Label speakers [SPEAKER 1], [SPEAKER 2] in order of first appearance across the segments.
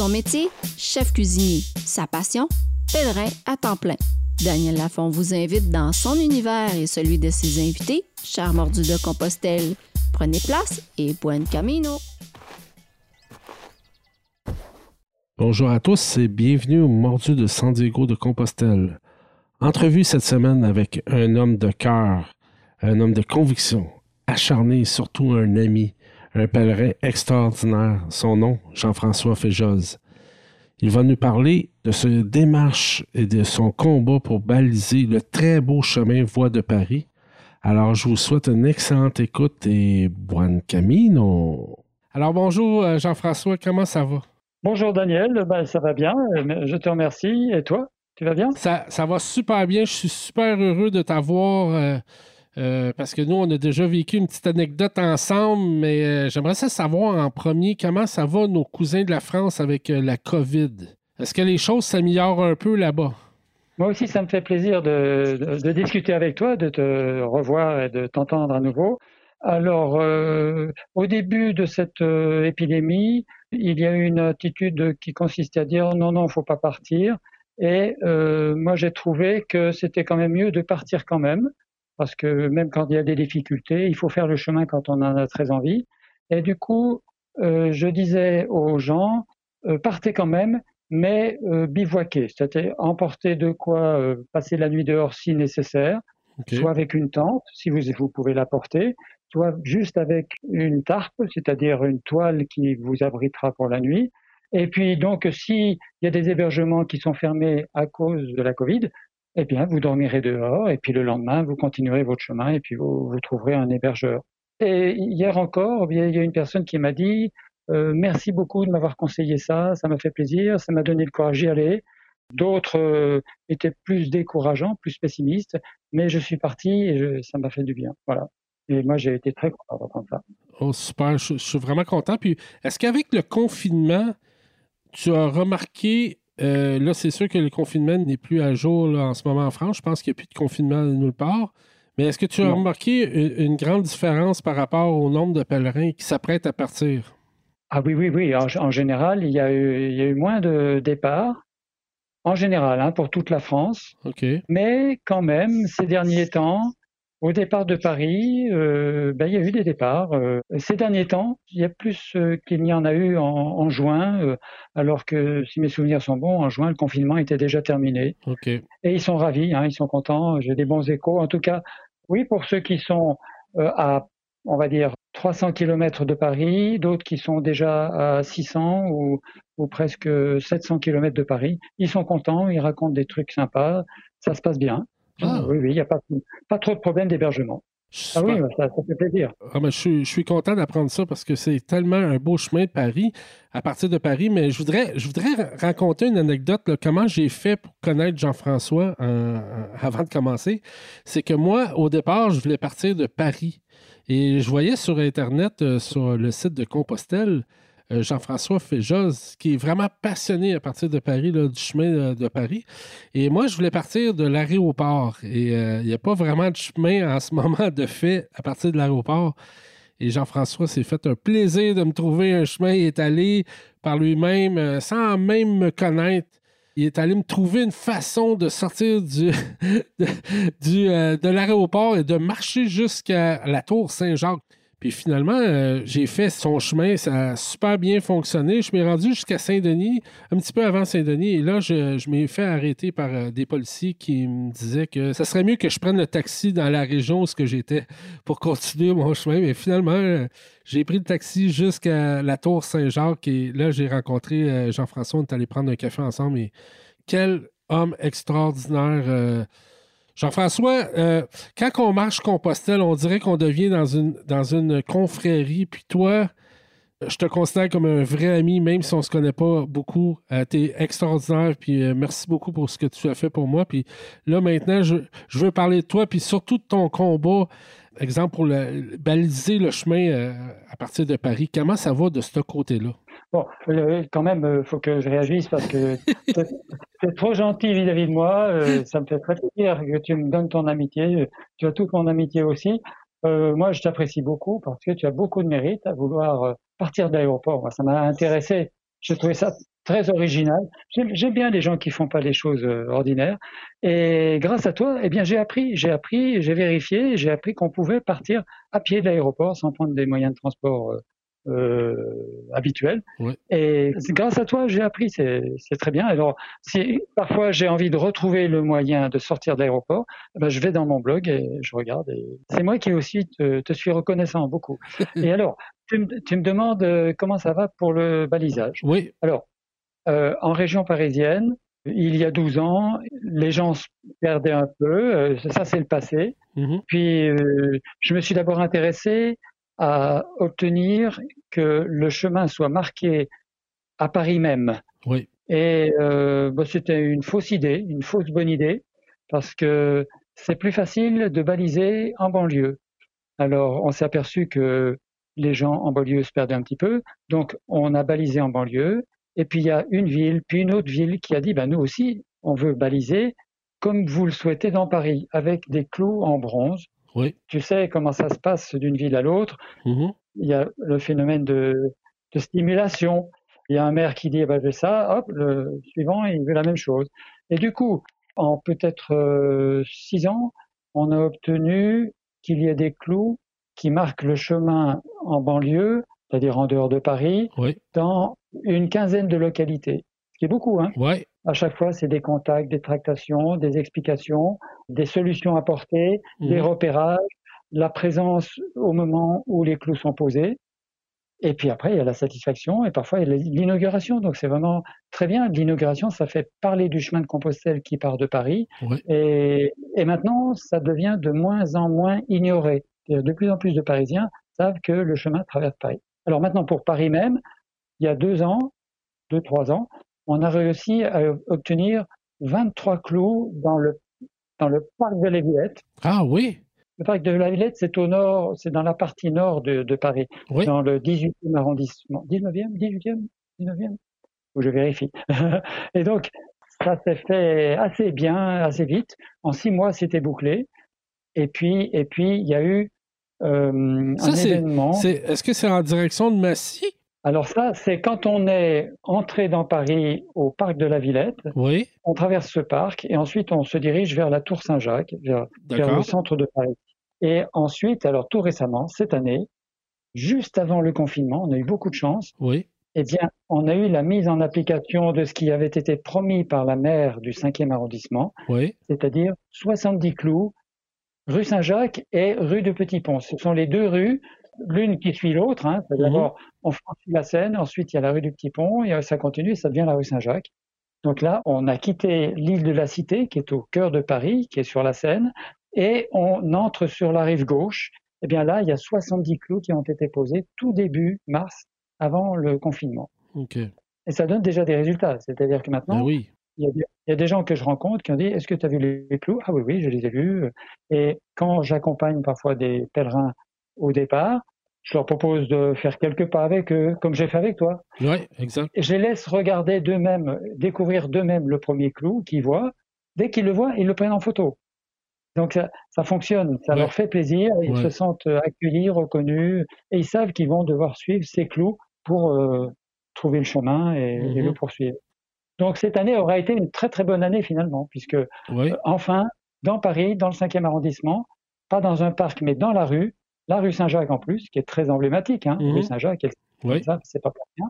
[SPEAKER 1] Son métier, chef cuisinier. Sa passion, pèlerin à temps plein. Daniel Lafont vous invite dans son univers et celui de ses invités, cher mordu de Compostelle. Prenez place et buen camino.
[SPEAKER 2] Bonjour à tous et bienvenue au Mordu de San Diego de Compostelle. Entrevue cette semaine avec un homme de cœur, un homme de conviction, acharné et surtout un ami, un pèlerin extraordinaire. Son nom, Jean-François Féjoz. Il va nous parler de sa démarche et de son combat pour baliser le très beau chemin Voie de Paris. Alors, je vous souhaite une excellente écoute et buon camino. Alors, bonjour euh, Jean-François, comment ça va?
[SPEAKER 3] Bonjour Daniel, ben, ça va bien, euh, je te remercie. Et toi, tu vas bien?
[SPEAKER 2] Ça, ça va super bien, je suis super heureux de t'avoir. Euh, euh, parce que nous, on a déjà vécu une petite anecdote ensemble, mais euh, j'aimerais savoir en premier comment ça va nos cousins de la France avec euh, la COVID. Est-ce que les choses s'améliorent un peu là-bas?
[SPEAKER 3] Moi aussi, ça me fait plaisir de, de, discuter avec toi, de te revoir et de t'entendre à nouveau. Alors, au début de cette épidémie, il y a eu une attitude qui consistait à dire non, non, il faut pas partir. Et moi, j'ai trouvé que c'était quand même mieux de partir quand même, parce que même quand il y a des difficultés, il faut faire le chemin quand on en a très envie. Et du coup, euh, je disais aux gens, euh, partez quand même, mais euh, bivouaquez, c'est-à-dire emporter de quoi euh, passer la nuit dehors si nécessaire, okay. soit avec une tente, si vous, vous pouvez la porter, soit juste avec une tarpe, c'est-à-dire une toile qui vous abritera pour la nuit. Et puis donc, s'il y a des hébergements qui sont fermés à cause de la Covid, eh bien, vous dormirez dehors et puis le lendemain, vous continuerez votre chemin et puis vous, vous trouverez un hébergeur. Et hier encore, il y a une personne qui m'a dit euh, merci beaucoup de m'avoir conseillé ça, ça m'a fait plaisir, ça m'a donné le courage d'y aller. D'autres euh, étaient plus décourageants, plus pessimistes, mais je suis parti et ça m'a fait du bien. Voilà. Et moi, j'ai été très content d'entendre ça.
[SPEAKER 2] Oh, super, je, je, suis vraiment content. Puis, est-ce qu'avec le confinement, tu as remarqué euh, là, c'est sûr que le confinement n'est plus à jour là, en ce moment en France. Je pense qu'il n'y a plus de confinement nulle part. Mais est-ce que tu as non. remarqué une, une, grande différence par rapport au nombre de pèlerins qui s'apprêtent à partir?
[SPEAKER 3] Ah oui, oui, oui. En, en général, il y, a eu, il y, a eu, moins de départs. En général, hein, pour toute la France. Mais quand même, ces derniers temps, au départ de Paris, euh, ben, il y a eu des départs. Euh, ces derniers temps, il y a plus euh, qu'il n'y en a eu en, en juin, euh, alors que si mes souvenirs sont bons, en juin, le confinement était déjà terminé.
[SPEAKER 2] Okay.
[SPEAKER 3] Et ils sont ravis, hein, ils sont contents, j'ai des bons échos. En tout cas, oui, pour ceux qui sont euh, à, on va dire, 300 km de Paris, d'autres qui sont déjà à 600 ou, ou presque 700 km de Paris, ils sont contents, ils racontent des trucs sympas, ça se passe bien. Ah. Oui, oui, il n'y a pas, pas trop de problèmes d'hébergement. Ah oui, ça, ça, fait plaisir.
[SPEAKER 2] Ah, mais je, suis, je suis content d'apprendre ça parce que c'est tellement un beau chemin de Paris, à partir de Paris. Mais je voudrais, je voudrais raconter une anecdote, là, comment j'ai fait pour connaître Jean-François avant de commencer. C'est que moi, au départ, je voulais partir de Paris. Et je voyais sur Internet, euh, sur le site de Compostelle, Jean-François Féjoz, qui est vraiment passionné à partir de Paris, du chemin de, de, Paris. Et moi, je voulais partir de l'aéroport. Et euh, il n'y a pas vraiment de chemin en ce moment de fait à partir de l'aéroport. Et Jean-François s'est fait un plaisir de me trouver un chemin. Il est allé par lui-même, euh, sans même me connaître. Il est allé me trouver une façon de sortir euh, de l'aéroport et de marcher jusqu'à la tour Saint-Jacques. Puis finalement, euh, j'ai fait son chemin, ça a super bien fonctionné. Je m'ai rendu jusqu'à Saint-Denis, un petit peu avant Saint-Denis, et là, je, m'ai fait arrêter par euh, des policiers qui me disaient que ça serait mieux que je prenne le taxi dans la région où j'étais pour continuer mon chemin. Mais finalement, euh, j'ai pris le taxi jusqu'à la tour Saint-Jacques, et là, j'ai rencontré Jean-François, on est allé prendre un café ensemble, et quel homme extraordinaire Jean-François, euh, quand on marche Compostelle, on dirait qu'on devient dans une, confrérie. Puis toi, je te considère comme un vrai ami, même si on ne se connaît pas beaucoup. Euh, tu es extraordinaire. Puis euh, merci beaucoup pour ce que tu as fait pour moi. Puis là, maintenant, je, veux parler de toi, puis surtout de ton combat. Exemple, pour baliser le chemin euh, à partir de Paris. Comment ça va de ce côté-là?
[SPEAKER 3] Bon, euh, quand même, il euh, faut que je réagisse parce que es trop gentil vis-à-vis -vis de moi. Euh, ça me fait très plaisir que tu me donnes ton amitié. Tu as toute mon amitié aussi. Euh, moi, je t'apprécie beaucoup parce que tu as beaucoup de mérite à vouloir partir de l'aéroport. Ça m'a intéressé. Je trouvais ça très original. J'aime bien les gens qui font pas les choses euh, ordinaires. Et grâce à toi, eh bien, j'ai appris, j'ai appris, j'ai vérifié, j'ai appris qu'on pouvait partir à pied de l'aéroport sans prendre des moyens de transport euh, euh habituels. Et grâce à toi, j'ai appris, c'est très bien. Alors, si parfois j'ai envie de retrouver le moyen de sortir de l'aéroport, eh ben, je vais dans mon blog et je regarde. C'est moi qui aussi te, te suis reconnaissant beaucoup. et alors, tu me, tu me, demandes comment ça va pour le balisage?
[SPEAKER 2] Oui.
[SPEAKER 3] Alors, euh, en région parisienne, il y a 12 ans, les gens se perdaient un peu, euh, ça c'est le passé. Mm-hmm. Puis euh, je me suis d'abord intéressé à obtenir que le chemin soit marqué à Paris même.
[SPEAKER 2] Oui.
[SPEAKER 3] Et bah, c'était une fausse idée, une fausse bonne idée, parce que c'est plus facile de baliser en banlieue. Alors on s'est aperçu que les gens en banlieue se perdaient un petit peu, donc on a balisé en banlieue et puis il y a une ville, puis une autre ville qui a dit, ben, nous aussi, on veut baliser comme vous le souhaitez dans Paris, avec des clous en bronze.
[SPEAKER 2] Oui.
[SPEAKER 3] Tu sais comment ça se passe d'une ville à l'autre.
[SPEAKER 2] Mm-hmm.
[SPEAKER 3] Il y a le phénomène de, de stimulation. Il y a un maire qui dit, eh ben, je veux ça, hop, le suivant, il veut la même chose. Et du coup, en peut-être euh, six ans, on a obtenu qu'il y ait des clous qui marquent le chemin en banlieue, c'est-à-dire en dehors de Paris,
[SPEAKER 2] oui.
[SPEAKER 3] dans une quinzaine de localités, ce qui est beaucoup. Hein
[SPEAKER 2] ouais.
[SPEAKER 3] À chaque fois, c'est des contacts, des tractations, des explications, des solutions apportées, des mhm. repérages, la présence au moment où les clous sont posés. Et puis après, il y a la satisfaction et parfois il y a l'inauguration. Donc c'est vraiment très bien. L'inauguration, ça fait parler du chemin de Compostelle qui part de Paris. Et, et, maintenant, ça devient de moins en moins ignoré. De plus en plus de Parisiens savent que le chemin traverse Paris. Alors maintenant, pour Paris même, il y a deux ans, deux, trois ans, on a réussi à obtenir 23 clous dans le, dans le parc de la Villette.
[SPEAKER 2] Ah oui
[SPEAKER 3] Le parc de la Villette, c'est au nord, c'est dans la partie nord de, de Paris, dans le 18e arrondissement. 19e 18e 19e Où je vérifie. Et donc, ça s'est fait assez bien, assez vite. En six mois, c'était bouclé. Et puis, et puis, il y a eu euh, un événement.
[SPEAKER 2] Est-ce que c'est en direction de Massy?
[SPEAKER 3] Alors ça, c'est quand on est entré dans Paris au parc de la Villette.
[SPEAKER 2] Oui.
[SPEAKER 3] On traverse ce parc et ensuite on se dirige vers la Tour Saint-Jacques, vers, le centre de Paris. Et ensuite, alors tout récemment, cette année, juste avant le confinement, on a eu beaucoup de chance.
[SPEAKER 2] Oui.
[SPEAKER 3] Eh bien, on a eu la mise en application de ce qui avait été promis par la maire du 5e arrondissement,
[SPEAKER 2] oui.
[SPEAKER 3] c'est-à-dire 70 clous, rue Saint-Jacques et rue de Petit-Pont. Ce sont les deux rues l'une qui suit l'autre. Hein. Mhm. D'abord, on franchit la Seine, ensuite il y a la rue du Petit Pont, et ça continue, et ça devient la rue Saint-Jacques. Donc là, on a quitté l'île de la Cité, qui est au cœur de Paris, qui est sur la Seine, et on entre sur la rive gauche. Et eh bien là, il y a 70 clous qui ont été posés tout début mars, avant le confinement. Et ça donne déjà des résultats. C'est-à-dire que maintenant,
[SPEAKER 2] ben oui.
[SPEAKER 3] il, y a, des gens que je rencontre qui ont dit Est-ce que tu as vu les clous? Ah oui, oui, je les ai vus. Et quand j'accompagne parfois des pèlerins au départ, je leur propose de faire quelques pas avec eux, comme j'ai fait avec toi.
[SPEAKER 2] Oui, exact.
[SPEAKER 3] Je les laisse regarder d'eux-mêmes, découvrir d'eux-mêmes le premier clou qu'ils voient. Dès qu'ils le voient, ils le prennent en photo. Donc ça, fonctionne, ça leur fait plaisir, ils se sentent accueillis, reconnus, et ils savent qu'ils vont devoir suivre ces clous pour euh, trouver le chemin et, le mhm. poursuivre. Donc cette année aura été une très très bonne année finalement, puisque euh, enfin, dans Paris, dans le 5e arrondissement, pas dans un parc, mais dans la rue, la rue Saint-Jacques en plus, qui est très emblématique, hein, rue mhm. Saint-Jacques, c'est pas pour rien.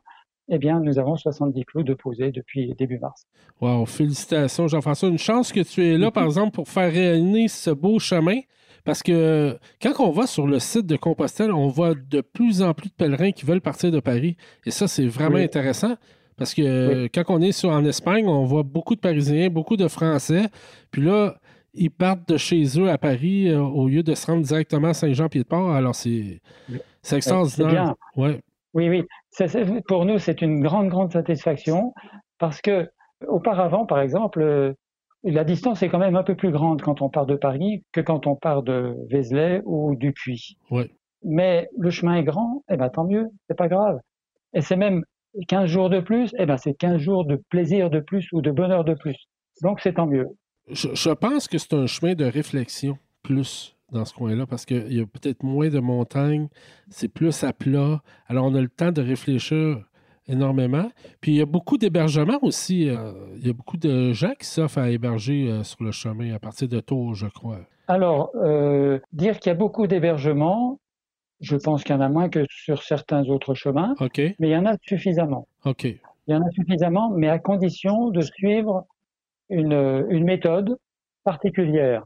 [SPEAKER 3] Eh bien, nous avons 70 clous de posés depuis début mars.
[SPEAKER 2] Wow, félicitations Jean-François. Une chance que tu es là, par exemple, pour faire réunir ce beau chemin. Parce que quand on va sur le site de Compostelle, on voit de plus en plus de pèlerins qui veulent partir de Paris. Et ça, c'est vraiment intéressant. Parce que quand on est sur, en Espagne, on voit beaucoup de Parisiens, beaucoup de Français. Puis là, ils partent de chez eux à Paris euh, au lieu de se rendre directement à Saint-Jean-Pied-de-Port. Alors, c'est extraordinaire. Ouais.
[SPEAKER 3] Oui, oui. pour nous, c'est une grande, grande satisfaction parce que auparavant, par exemple, euh, la distance est quand même un peu plus grande quand on part de Paris que quand on part de Vézelay ou du Puy.
[SPEAKER 2] Ouais.
[SPEAKER 3] Mais le chemin est grand, et eh ben tant mieux, c'est pas grave. Et c'est même 15 jours de plus, et eh ben c'est 15 jours de plaisir de plus ou de bonheur de plus. Donc c'est tant mieux.
[SPEAKER 2] Je, pense que c'est un chemin de réflexion plus dans ce coin-là parce qu'il y a peut-être moins de montagnes, c'est plus à plat. Alors on a le temps de réfléchir énormément. Puis il y a beaucoup d'hébergements aussi. Euh, il y a beaucoup de gens qui s'offrent à héberger euh, sur le chemin à partir de Tours, je crois.
[SPEAKER 3] Alors, euh, dire qu'il y a beaucoup d'hébergements, je pense qu'il y en a moins que sur certains autres chemins,
[SPEAKER 2] OK.
[SPEAKER 3] mais il y en a suffisamment.
[SPEAKER 2] OK.
[SPEAKER 3] Il y en a suffisamment, mais à condition de suivre une, une méthode particulière.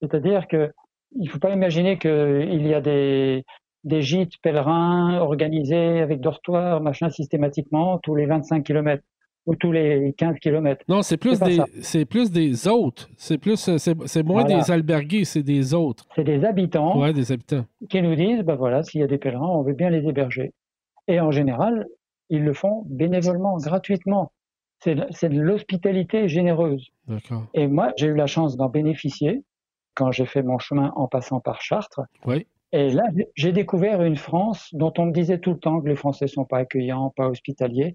[SPEAKER 3] C'est-à-dire que il ne faut pas imaginer qu'il y a des, des gîtes pèlerins organisés avec dortoirs, machin, systématiquement, tous les 25 km ou tous les 15 km.
[SPEAKER 2] Non, c'est plus, des, c'est plus des autres. C'est plus, euh, c'est, moins
[SPEAKER 3] Voilà.
[SPEAKER 2] des albergués, c'est des autres.
[SPEAKER 3] C'est des habitants
[SPEAKER 2] Ouais, des habitants.
[SPEAKER 3] qui nous disent, ben voilà, s'il y a des pèlerins, on veut bien les héberger. Et en général, ils le font bénévolement, gratuitement. C'est de- l'hospitalité généreuse. Et moi, j'ai eu la chance d'en bénéficier quand j'ai fait mon chemin en passant par Chartres.
[SPEAKER 2] Oui.
[SPEAKER 3] Et là, j'ai découvert une France dont on me disait tout le temps que les Français sont pas accueillants, pas hospitaliers.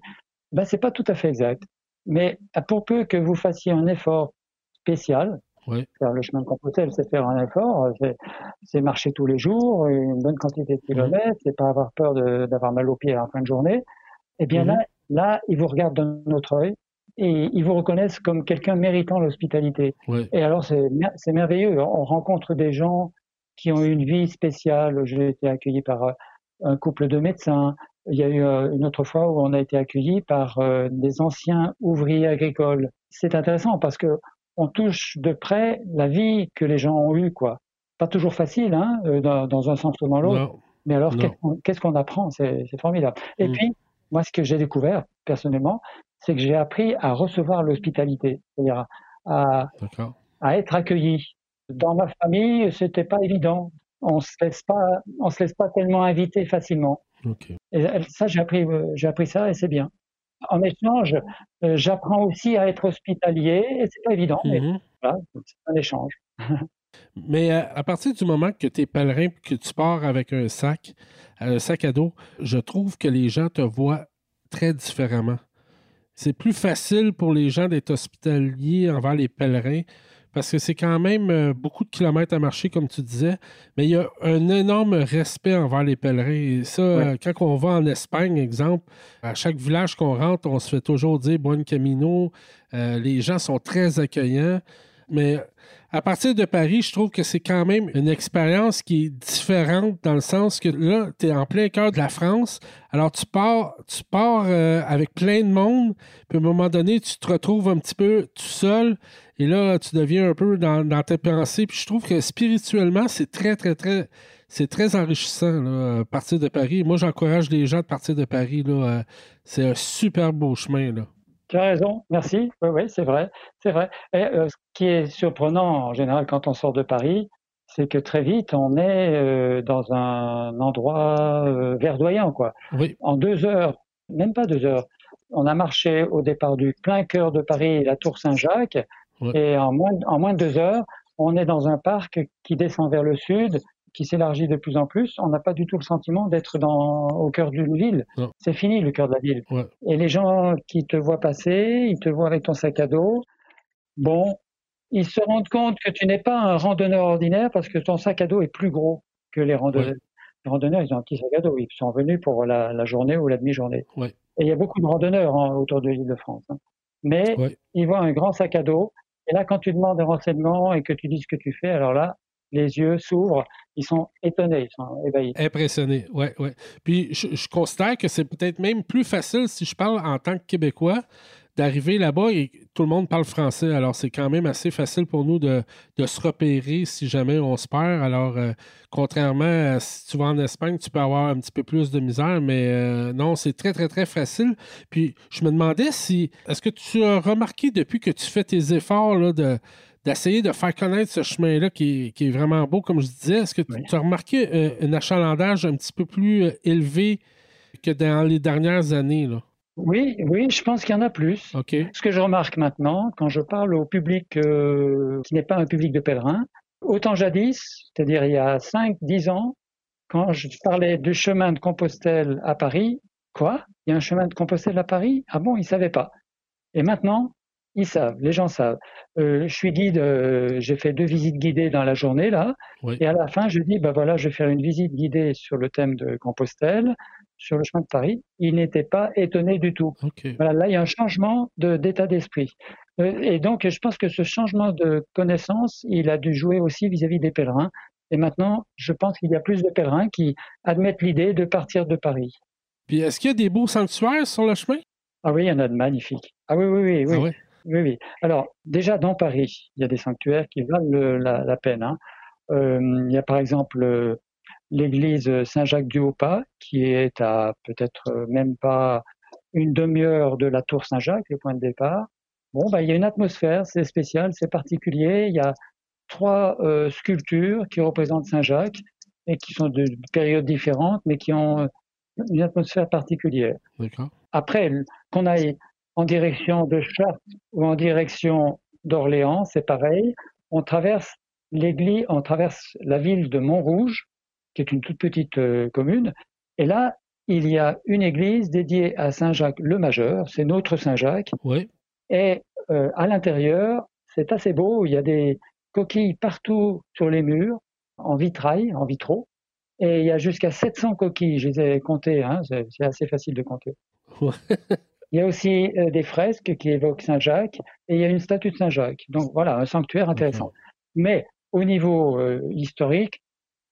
[SPEAKER 3] Ben, c'est pas tout à fait exact. Mais euh, pour peu que vous fassiez un effort spécial,
[SPEAKER 2] Oui.
[SPEAKER 3] faire le chemin de Compostelle, c'est faire un effort, c'est- marcher tous les jours, une bonne quantité de kilomètres, c'est pas avoir peur d'avoir mal aux pieds en fin de journée. Eh bien
[SPEAKER 2] Mhm.
[SPEAKER 3] là, là, ils vous regardent d'un autre œil et ils vous reconnaissent comme quelqu'un méritant l'hospitalité. Et alors, c'est mer- c'est merveilleux. On rencontre des gens qui ont une vie spéciale. J'ai été accueilli par euh, un couple de médecins. Il y a eu euh, une autre fois où on a été accueilli par euh, des anciens ouvriers agricoles. C'est intéressant parce que on touche de près la vie que les gens ont eue, quoi. Pas toujours facile, hein, dans, dans un sens ou dans l'autre. Mais alors, qu'est-ce qu'on- apprend? C'est c'est formidable. Et
[SPEAKER 2] Mm.
[SPEAKER 3] puis, moi, ce que j'ai découvert, personnellement, c'est que j'ai appris à recevoir l'hospitalité, c'est-à-dire à, être accueilli. Dans ma famille, c'était pas évident. On se laisse pas, on se laisse pas tellement inviter facilement. Et ça, j'ai appris, euh, j'ai appris ça et c'est bien. En échange, euh, j'apprends aussi à être hospitalier et c'est pas évident, mais voilà, c'est un échange.
[SPEAKER 2] Mais à, à partir du moment que tu es pèlerin que tu pars avec un sac, un sac à dos, je trouve que les gens te voient très différemment. C'est plus facile pour les gens d'être hospitaliers envers les pèlerins parce que c'est quand même euh, beaucoup de kilomètres à marcher, comme tu disais, mais il y a un énorme respect envers les pèlerins. Et ça, euh, quand on va en Espagne, exemple, à chaque village qu'on rentre, on se fait toujours dire Buen Camino. Euh, les gens sont très accueillants. Mais à partir de Paris, je trouve que c'est quand même une expérience qui est différente dans le sens que là, tu es en plein cœur de la France. Alors, tu pars, euh, avec plein de monde, puis à un moment donné, tu te retrouves un petit peu tout seul. Et là, tu deviens un peu dans, tes pensées. Puis je trouve que spirituellement, c'est très, très, très. C'est très enrichissant, là, partir de Paris. Moi, j'encourage les gens de partir de Paris. Euh, c'est un super beau chemin.
[SPEAKER 3] Tu as raison, merci. Oui, oui, c'est vrai, c'est vrai. Et euh, ce qui est surprenant en général quand on sort de Paris, c'est que très vite on est euh, dans un endroit euh, verdoyant, quoi.
[SPEAKER 2] Oui,
[SPEAKER 3] En deux heures, même pas deux heures, on a marché au départ du plein cœur de Paris, la Tour Saint-Jacques, et en moins, en moins de deux heures, on est dans un parc qui descend vers le sud, qui s'élargit de plus en plus. On n'a pas du tout le sentiment d'être dans au cœur d'une ville. C'est fini le cœur de la ville.
[SPEAKER 2] Ouais.
[SPEAKER 3] Et les gens qui te voient passer, ils te voient avec ton sac à dos. Bon, ils se rendent compte que tu n'es pas un randonneur ordinaire parce que ton sac à dos est plus gros que les randonneurs. Les randonneurs, ils ont un petit sac à dos. Ils sont venus pour la, la journée ou la demi-journée. Et il y a beaucoup de randonneurs hein, autour de l'île de France. hein. Mais ils voient un grand sac à dos. Et là, quand tu demandes des renseignements et que tu dis ce que tu fais, alors là, les yeux s'ouvrent. Ils sont étonnés, ils sont ébahis.
[SPEAKER 2] Impressionné, ouais, ouais. Puis je, considère que c'est peut-être même plus facile si je parle en tant que Québécois d'arriver là-bas et tout le monde parle français. Alors c'est quand même assez facile pour nous de, de se repérer si jamais on se perd. Alors euh, contrairement à si tu vas en Espagne, tu peux avoir un petit peu plus de misère, mais euh, non, c'est très, très, très facile. Puis je me demandais si, est-ce que tu as remarqué depuis que tu fais tes efforts là, de d'essayer de faire connaître ce chemin-là qui, est- qui est vraiment beau, comme je disais. Est-ce que tu
[SPEAKER 3] Oui.
[SPEAKER 2] as remarqué euh, un achalandage un petit peu plus euh, élevé que dans les dernières années? Là?
[SPEAKER 3] Oui, oui, je pense qu'il y en a plus. Ce que je remarque maintenant, quand je parle au public euh, qui n'est pas un public de pèlerins, autant jadis, c'est-à-dire il y a 5-10 ans, quand je parlais du chemin de Compostelle à Paris, quoi? Il y a un chemin de Compostelle à Paris? Ah bon, ils ne savaient pas. Et maintenant, ils savent, les gens savent. Euh, je suis guide, euh, j'ai fait deux visites guidées dans la journée là,
[SPEAKER 2] Oui.
[SPEAKER 3] et à la fin, je dis, bah voilà, je vais faire une visite guidée sur le thème de Compostelle. sur le chemin de Paris, il n'était pas étonné du tout. Voilà, là, il y a un changement d'état d'esprit. Euh, et donc, je pense que ce changement de connaissance, il a dû jouer aussi vis-à-vis des pèlerins. Et maintenant, je pense qu'il y a plus de pèlerins qui admettent l'idée de partir de Paris.
[SPEAKER 2] Puis, est-ce qu'il y a des beaux sanctuaires sur le chemin?
[SPEAKER 3] Ah oui, il y en a de magnifiques. Ah oui, oui, oui. oui. Ah oui, oui. Alors, déjà, dans Paris, il y a des sanctuaires qui valent la, peine. Hein. Euh, il y a par exemple euh, l'église Saint-Jacques-du-Haut-Pas, qui est à peut-être même pas une demi-heure de la tour Saint-Jacques, le point de départ. Bon, bah, il y a une atmosphère, c'est spécial, c'est particulier. Il y a trois euh, sculptures qui représentent Saint-Jacques et qui sont de périodes différentes, mais qui ont une atmosphère particulière. Après, qu'on aille en direction de Chartres ou en direction d'Orléans, c'est pareil. On traverse l'église, on traverse la ville de Montrouge, qui est une toute petite euh, commune, et là, il y a une église dédiée à Saint Jacques le Majeur, c'est notre Saint Jacques,
[SPEAKER 2] oui.
[SPEAKER 3] Et euh, à l'intérieur, c'est assez beau. Il y a des coquilles partout sur les murs, en vitrail, en vitraux. Et il y a jusqu'à 700 coquilles. Je les ai comptées. Hein, c'est assez facile de compter. il y a aussi euh, des fresques qui évoquent Saint-Jacques et il y a une statue de Saint-Jacques. Donc voilà, un sanctuaire intéressant. Mais au niveau euh, historique,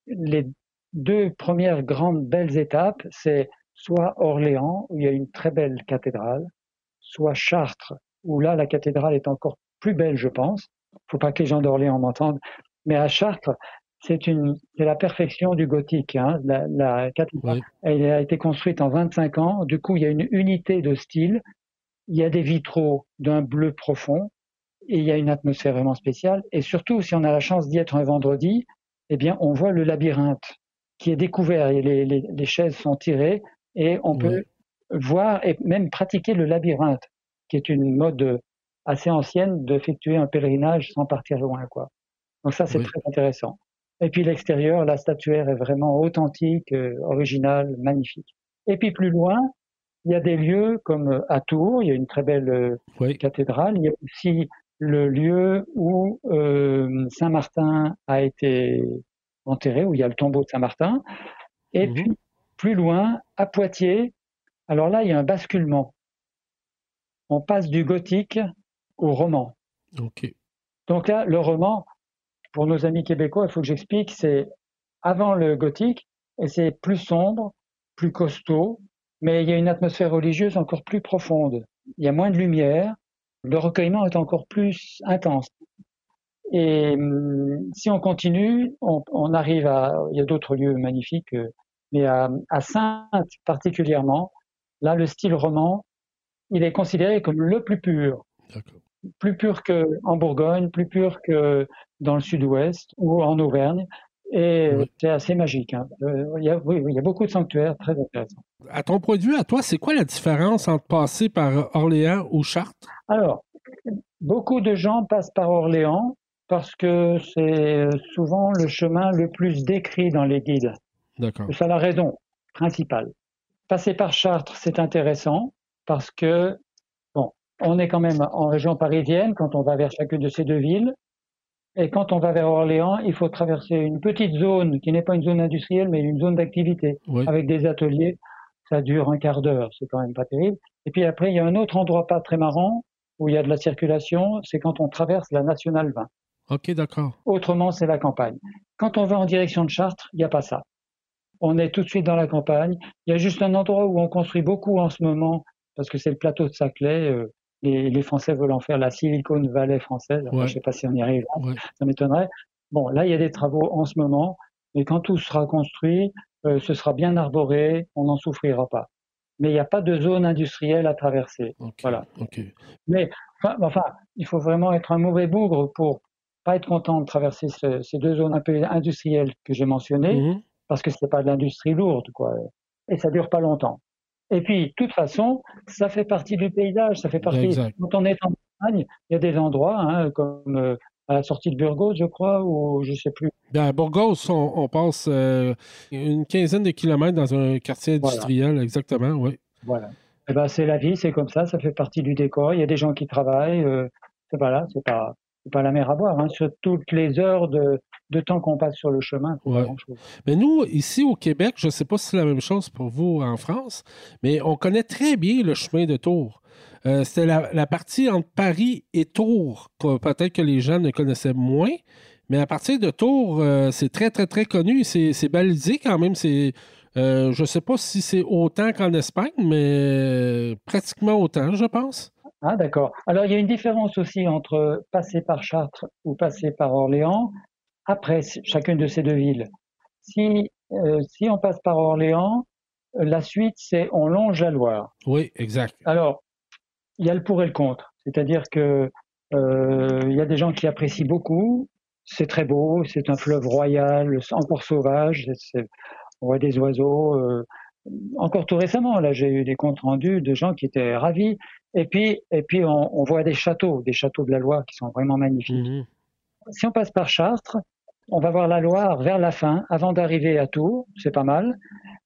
[SPEAKER 3] les deux premières grandes belles étapes, c'est soit Orléans, où il y a une très belle cathédrale, soit Chartres, où là, la cathédrale est encore plus belle, je pense. Il ne faut pas que les gens d'Orléans m'entendent. Mais à Chartres, c'est la perfection du gothique. Hein. La, cathédrale, elle a été construite en 25 ans. Du coup, il y a une unité de style. Il y a des vitraux d'un bleu profond et il y a une atmosphère vraiment spéciale. Et surtout, si on a la chance d'y être un vendredi, eh bien, on voit le labyrinthe qui est découvert. Et les, les, chaises sont tirées et on peut voir et même pratiquer le labyrinthe qui est une mode assez ancienne d'effectuer un pèlerinage sans partir loin, quoi. Donc ça, c'est très intéressant. Et puis l'extérieur, la statuaire est vraiment authentique, euh, originale, magnifique. Et puis plus loin, il y a des lieux comme euh, à Tours, il y a une très belle euh, cathédrale. Il y a aussi le lieu où Saint Martin a été enterré, où il y a le tombeau de Saint Martin. Et mmh puis plus loin, à Poitiers, alors là, il y a un basculement on passe du gothique au roman. Donc là, le roman, pour nos amis québécois, il faut que j'explique, c'est avant le gothique, et c'est plus sombre, plus costaud, mais il y a une atmosphère religieuse encore plus profonde. Il y a moins de lumière, le recueillement est encore plus intense. Et hum, si on continue, on, arrive à, il y a d'autres lieux magnifiques, euh, mais à, à Sainte particulièrement, là, le style roman, il est considéré comme le plus pur. Plus pur qu'en Bourgogne, plus pur que dans le sud-ouest ou en Auvergne. Et c'est assez magique. Hein. Euh, il y a, oui, il y a beaucoup de sanctuaires très intéressants.
[SPEAKER 2] À ton point de vue, à toi, c'est quoi la différence entre passer par Orléans ou Chartres?
[SPEAKER 3] Alors, beaucoup de gens passent par Orléans parce que c'est souvent le chemin le plus décrit dans les guides.
[SPEAKER 2] D'accord.
[SPEAKER 3] C'est la raison principale. Passer par Chartres, c'est intéressant parce que, on est quand même en région parisienne quand on va vers chacune de ces deux villes. Et quand on va vers Orléans, il faut traverser une petite zone qui n'est pas une zone industrielle, mais une zone d'activité avec des ateliers. Ça dure un quart d'heure, c'est quand même pas terrible. Et puis après, il y a un autre endroit pas très marrant où il y a de la circulation, c'est quand on traverse la Nationale 20.
[SPEAKER 2] Ok, d'accord.
[SPEAKER 3] Autrement, c'est la campagne. Quand on va en direction de Chartres, il n'y a pas ça. On est tout de suite dans la campagne. Il y a juste un endroit où on construit beaucoup en ce moment, parce que c'est le plateau de Saclay. Euh, les, Français veulent en faire la Silicon Valley française. Je ne sais pas si on y arrive, ça m'étonnerait. Bon, là, il y a des travaux en ce moment, mais quand tout sera construit, euh, ce sera bien arboré, on n'en souffrira pas. Mais il n'y a pas de zone industrielle à traverser. voilà. Mais enfin, il faut vraiment être un mauvais bougre pour pas être content de traverser ces deux zones un peu industrielles que j'ai mentionnées, mmh parce que c'est pas de l'industrie lourde, quoi. Et ça dure pas longtemps. Et puis, de toute façon, ça fait partie du paysage, ça fait partie. Quand on est en montagne, il y a des endroits, hein, comme euh, à la sortie de Burgos, je crois, ou je sais plus.
[SPEAKER 2] Bien, à Burgos, on, passe euh, une quinzaine de kilomètres dans un quartier industriel, exactement, oui.
[SPEAKER 3] Voilà. Eh ben, c'est la vie, c'est comme ça, ça fait partie du décor. Il y a des gens qui travaillent. Euh, voilà, c'est pas, pas la mer à boire. Hein. Sur toutes les heures de, de temps qu'on passe sur le chemin.
[SPEAKER 2] Mais nous, ici au Québec, je ne sais pas si c'est la même chose pour vous en France, mais on connaît très bien le chemin de Tours. Euh, c'était la, partie entre Paris et Tours, peut-être que les gens ne connaissaient moins. Mais à partir de Tours, euh, c'est très, très, très connu. C'est balisé quand même. C'est, euh, je ne sais pas si c'est autant qu'en Espagne, mais pratiquement autant, je pense.
[SPEAKER 3] Ah, d'accord. Alors, il y a une différence aussi entre passer par Chartres ou passer par Orléans après chacune de ces deux villes. Si, si on passe par Orléans, la suite, c'est on longe la Loire.
[SPEAKER 2] Oui, exact.
[SPEAKER 3] Alors, il y a le pour et le contre. C'est-à-dire que euh, il y a des gens qui apprécient beaucoup. C'est très beau, c'est un fleuve royal, encore sauvage. On voit des oiseaux. Euh, encore tout récemment, là, j'ai eu des comptes rendus de gens qui étaient ravis. Et puis, et puis, on, voit des châteaux, des châteaux de la Loire qui sont vraiment magnifiques. Mhm. Si on passe par Chartres, on va voir la Loire vers la fin, avant d'arriver à Tours. C'est pas mal.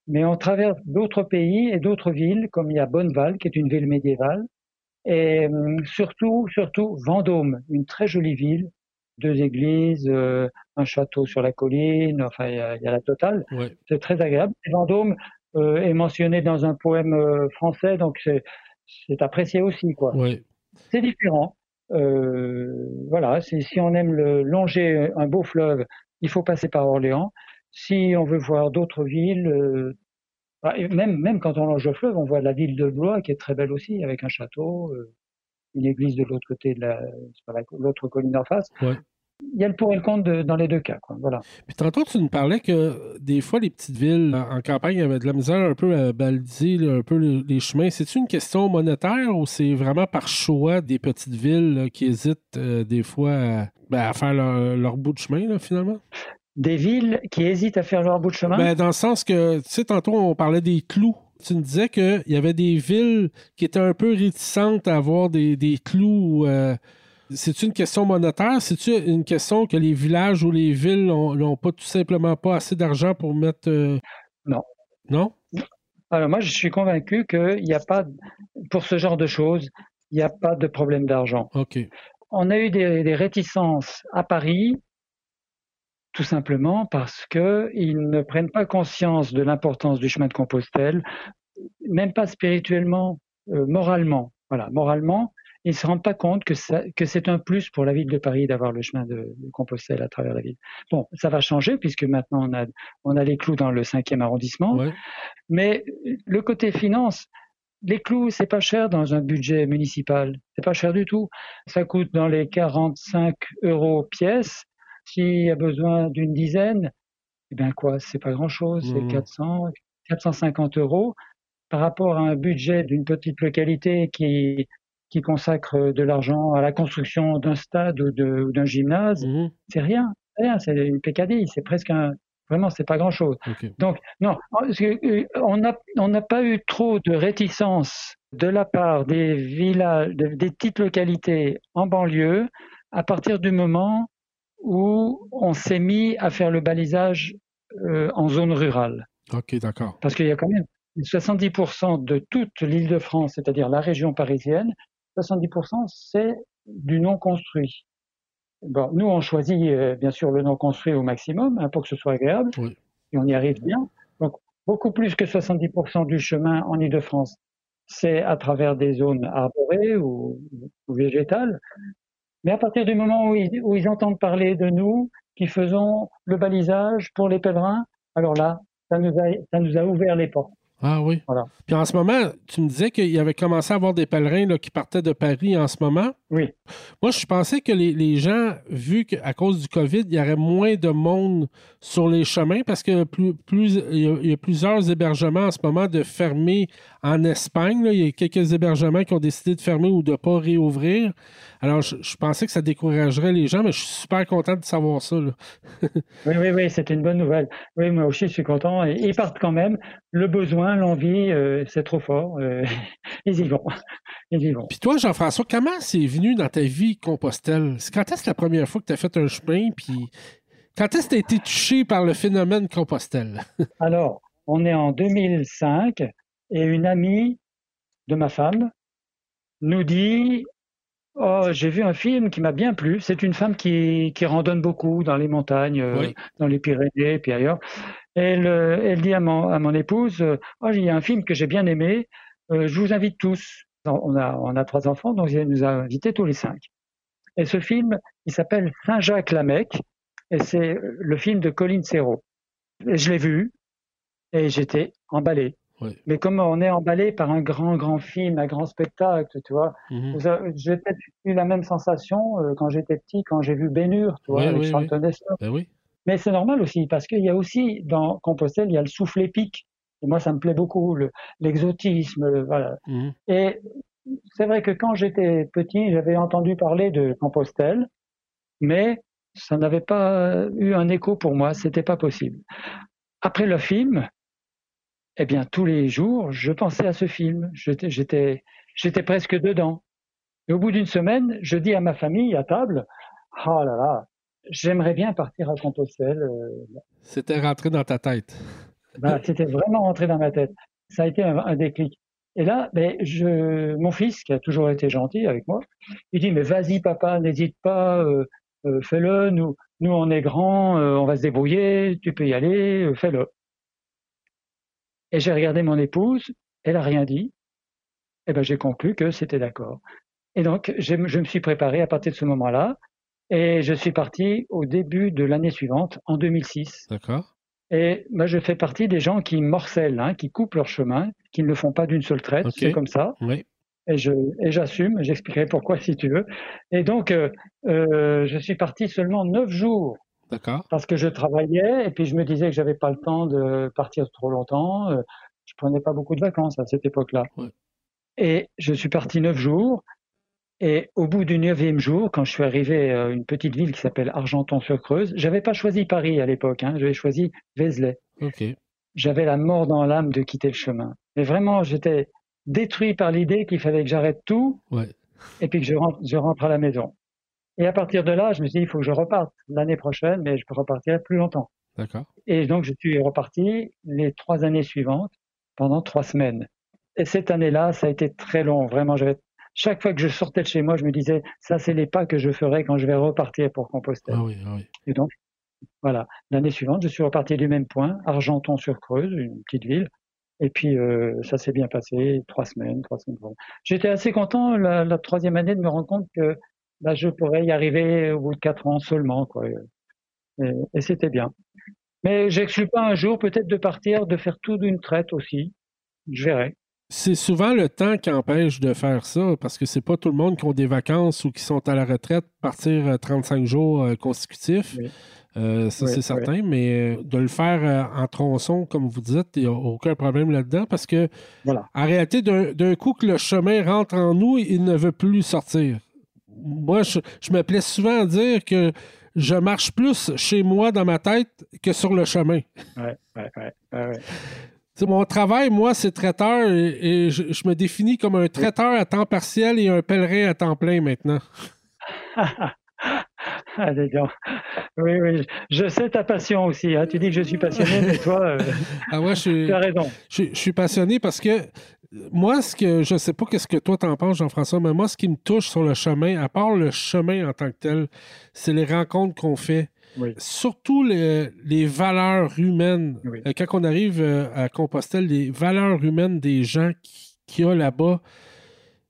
[SPEAKER 3] Mais on traverse d'autres pays et d'autres villes, comme il y a Bonneval, qui est une ville médiévale, et hum, surtout, surtout Vendôme, une très jolie ville, deux églises, euh, un château sur la colline, enfin il y a, la totale. C'est très agréable. Vendôme euh, est mentionné dans un poème euh, français, donc c'est apprécié aussi quoi. C'est différent. Voilà, si on aime le, longer un beau fleuve, il faut passer par Orléans. Si on veut voir d'autres villes, bah, même, même quand on longe le fleuve, on voit la ville de Blois qui est très belle aussi, avec un château, euh, une église de l'autre côté de la, l'autre colline en face. Il y a le pour et le contre dans les deux cas. Voilà.
[SPEAKER 2] Puis tantôt, tu nous parlais que des fois, les petites villes en campagne avaient de la misère un peu à baliser un peu les, chemins. C'est une question monétaire ou c'est vraiment par choix des petites villes qui hésitent euh, des fois à, ben, faire leur, bout de chemin, finalement?
[SPEAKER 3] des villes qui hésitent à faire leur bout de chemin?
[SPEAKER 2] Ben, dans le sens que, tu sais, tantôt, on parlait des clous. Tu me disais qu'il y avait des villes qui étaient un peu réticentes à avoir des, clous. Euh, c'est une question monétaire? C'est-tu une question que les villages ou les villes n'ont pas tout simplement pas assez d'argent pour mettre. Euh,
[SPEAKER 3] non.
[SPEAKER 2] Non?
[SPEAKER 3] Alors, moi, je suis convaincu qu'il n'y a pas, pour ce genre de choses, il n'y a pas de problème d'argent.
[SPEAKER 2] OK.
[SPEAKER 3] On a eu des réticences à Paris tout simplement parce qu'ils ne prennent pas conscience de l'importance du chemin de Compostelle, même pas spirituellement, euh, moralement. Voilà, moralement, ils ne se rendent pas compte que, que c'est un plus pour la ville de Paris d'avoir le chemin de, Compostelle à travers la ville. Bon, ça va changer puisque maintenant on a, on a les clous dans le cinquième arrondissement. Mais le côté finance, les clous, c'est pas cher dans un budget municipal. C'est pas cher du tout. Ça coûte dans les 45 euros pièce. S'il y a besoin d'une dizaine, eh bien quoi, c'est pas grand-chose, c'est 400, mmh. 450 euros par rapport à un budget d'une petite localité qui qui consacre de l'argent à la construction d'un stade ou d'un gymnase, mmh. c'est rien, rien, c'est une pécadille, c'est presque un, vraiment, c'est pas grand chose. Donc, non, euh, on n'a on n'a pas eu trop de réticence de la part des villages, des petites localités en banlieue à partir du moment où on s'est mis à faire le balisage euh, en zone rurale.
[SPEAKER 2] Ok, d'accord.
[SPEAKER 3] Parce qu'il y a quand même 70% de toute l'île de France, c'est-à-dire la région parisienne, 70% c'est du non construit. Bon, nous, on choisit euh, bien sûr le non construit au maximum hein, pour que ce soit agréable, et on y arrive bien. Donc, beaucoup plus que 70% du chemin en île de France, c'est à travers des zones arborées ou, ou végétales. Mais à partir du moment où ils, entendent parler de nous, qui faisons le balisage pour les pèlerins, alors là, ça nous ça nous a ouvert les portes.
[SPEAKER 2] Ah oui. Voilà. Puis en ce moment, tu me disais qu'il y avait commencé à avoir des pèlerins là, qui partaient de Paris en ce moment.
[SPEAKER 3] Oui.
[SPEAKER 2] Moi, je pensais que les, gens, vu qu'à cause du COVID, il y aurait moins de monde sur les chemins parce que plus, plus, il, y a, plusieurs hébergements en ce moment de fermer en Espagne. Il y a quelques hébergements qui ont décidé de fermer ou de ne pas réouvrir. Alors, je, pensais que ça découragerait les gens, mais je suis super content de savoir ça.
[SPEAKER 3] oui, oui, oui, c'est une bonne nouvelle. Oui, moi aussi, je suis content. Ils partent quand même. Le besoin, l'envie, euh, c'est trop fort. Euh, ils y vont. Ils y vont.
[SPEAKER 2] Puis toi, Jean-François, comment c'est venu dans ta vie Compostelle? Quand est-ce la première fois que tu as fait un chemin? Puis quand est-ce que tu as été touché par le phénomène Compostelle?
[SPEAKER 3] Alors, on est en 2005 et une amie de ma femme nous dit Oh, j'ai vu un film qui m'a bien plu. C'est une femme qui, qui randonne beaucoup dans les montagnes, euh, dans les Pyrénées et puis ailleurs. Elle, euh, elle dit à mon, à mon épouse, euh, oh, il y a un film que j'ai bien aimé, je vous invite tous. On a, on a trois enfants, donc elle nous a invités tous les cinq. Et ce film, il s'appelle Saint-Jacques-Lamec, et c'est le film de Colin Serrault. Et je l'ai vu, et j'étais emballé. Mais comme on est emballé par un grand, grand film, un grand spectacle, tu vois, mhm. j'ai peut-être eu la même sensation euh, quand j'étais petit, quand j'ai vu Bénur, tu vois, avec Charlton
[SPEAKER 2] ben
[SPEAKER 3] Mais c'est normal aussi, parce qu'il y a aussi, dans Compostelle, il y a le souffle épique. Et moi, ça me plaît beaucoup, l'exotisme, voilà. Mhm. Et c'est vrai que quand j'étais petit, j'avais entendu parler de Compostelle, mais ça n'avait pas eu un écho pour moi, c'était pas possible. Après le film, eh bien, tous les jours, je pensais à ce film. J'étais, j'étais, presque dedans. Et au bout d'une semaine, je dis à ma famille à table, oh là là, j'aimerais bien partir à Compostelle. Euh.
[SPEAKER 2] C'était rentré dans ta tête.
[SPEAKER 3] Ben, c'était vraiment rentré dans ma tête. Ça a été un, déclic. Et là, ben, je, mon fils, qui a toujours été gentil avec moi, il dit, mais vas-y papa, n'hésite pas, euh, euh, fais-le, nous, nous on est grands, on va se débrouiller, tu peux y aller, fais-le. Et j'ai regardé mon épouse, elle a rien dit. Et ben j'ai conclu que c'était d'accord. Et donc je, me suis préparé à partir de ce moment-là, et je suis parti au début de l'année suivante, en 2006.
[SPEAKER 2] D'accord.
[SPEAKER 3] Et moi, je fais partie des gens qui morcellent, hein, qui coupent leur chemin, qui ne le font pas d'une seule traite. C'est comme ça.
[SPEAKER 2] Oui.
[SPEAKER 3] Et je et j'assume. J'expliquerai pourquoi si tu veux. Et donc, euh, euh, je suis parti seulement neuf jours parce que je travaillais et puis je me disais que j'avais pas le temps de partir trop longtemps. Euh, je prenais pas beaucoup de vacances à cette époque-là. Et je suis parti neuf jours. Et au bout du neuvième jour, quand je suis arrivé à une petite ville qui s'appelle Argenton-sur-Creuse, j'avais pas choisi Paris à l'époque. Hein, j'avais choisi Vézelay. J'avais la mort dans l'âme de quitter le chemin. Mais vraiment, j'étais détruit par l'idée qu'il fallait que j'arrête tout et puis que je rentre, je rentre à la maison. Et à partir de là, je me suis dit, il faut que je reparte l'année prochaine, mais je peux repartir plus longtemps.
[SPEAKER 2] D'accord.
[SPEAKER 3] Et donc, je suis reparti les trois années suivantes pendant trois semaines. Et cette année-là, ça a été très long. Vraiment, j'avais chaque fois que je sortais de chez moi, je me disais, ça, c'est les pas que je ferai quand je vais repartir pour Compostelle.
[SPEAKER 2] Ah oui, ah oui.
[SPEAKER 3] Et donc, voilà. L'année suivante, je suis reparti du même point, Argenton-sur-Creuse, une petite ville. Et puis, euh, ça s'est bien passé, trois semaines, trois semaines. J'étais assez content la, la, troisième année de me rendre compte que bah, je pourrais y arriver au bout de quatre ans seulement. Quoi. Et, c'était bien. Mais j'exclus pas un jour peut-être de partir, de faire tout d'une traite aussi. Je verrai.
[SPEAKER 2] C'est souvent le temps qui empêche de faire ça, parce que c'est pas tout le monde qui ont des vacances ou qui sont à la retraite partir 35 euh, jours euh, consécutifs. Euh, ça, c'est certain, mais de le faire en tronçon, comme vous dites, il n'y a aucun problème là-dedans, parce que
[SPEAKER 3] voilà.
[SPEAKER 2] en réalité, d'un coup que le chemin rentre en nous, il ne veut plus sortir moi, je, me plais souvent à dire que je marche plus chez moi dans ma tête que sur le chemin.
[SPEAKER 3] Ouais, ouais, ouais.
[SPEAKER 2] Mon travail, moi, c'est traiteur et, je, me définis comme un traiteur à temps partiel et un pèlerin à temps plein maintenant.
[SPEAKER 3] Allez, oui, oui, je sais ta passion aussi. Hein. Tu dis que je suis passionné, mais toi, euh,
[SPEAKER 2] ah ouais, je,
[SPEAKER 3] tu as raison.
[SPEAKER 2] Je, je, suis passionné parce que moi, ce que je sais pas qu'est-ce que toi t'en penses, Jean-François, mais moi, ce qui me touche sur le chemin, à part le chemin en tant que tel, c'est les rencontres qu'on fait. Surtout les, valeurs humaines. Euh, quand on arrive euh, à Compostelle, les valeurs humaines des gens qui, y a là-bas,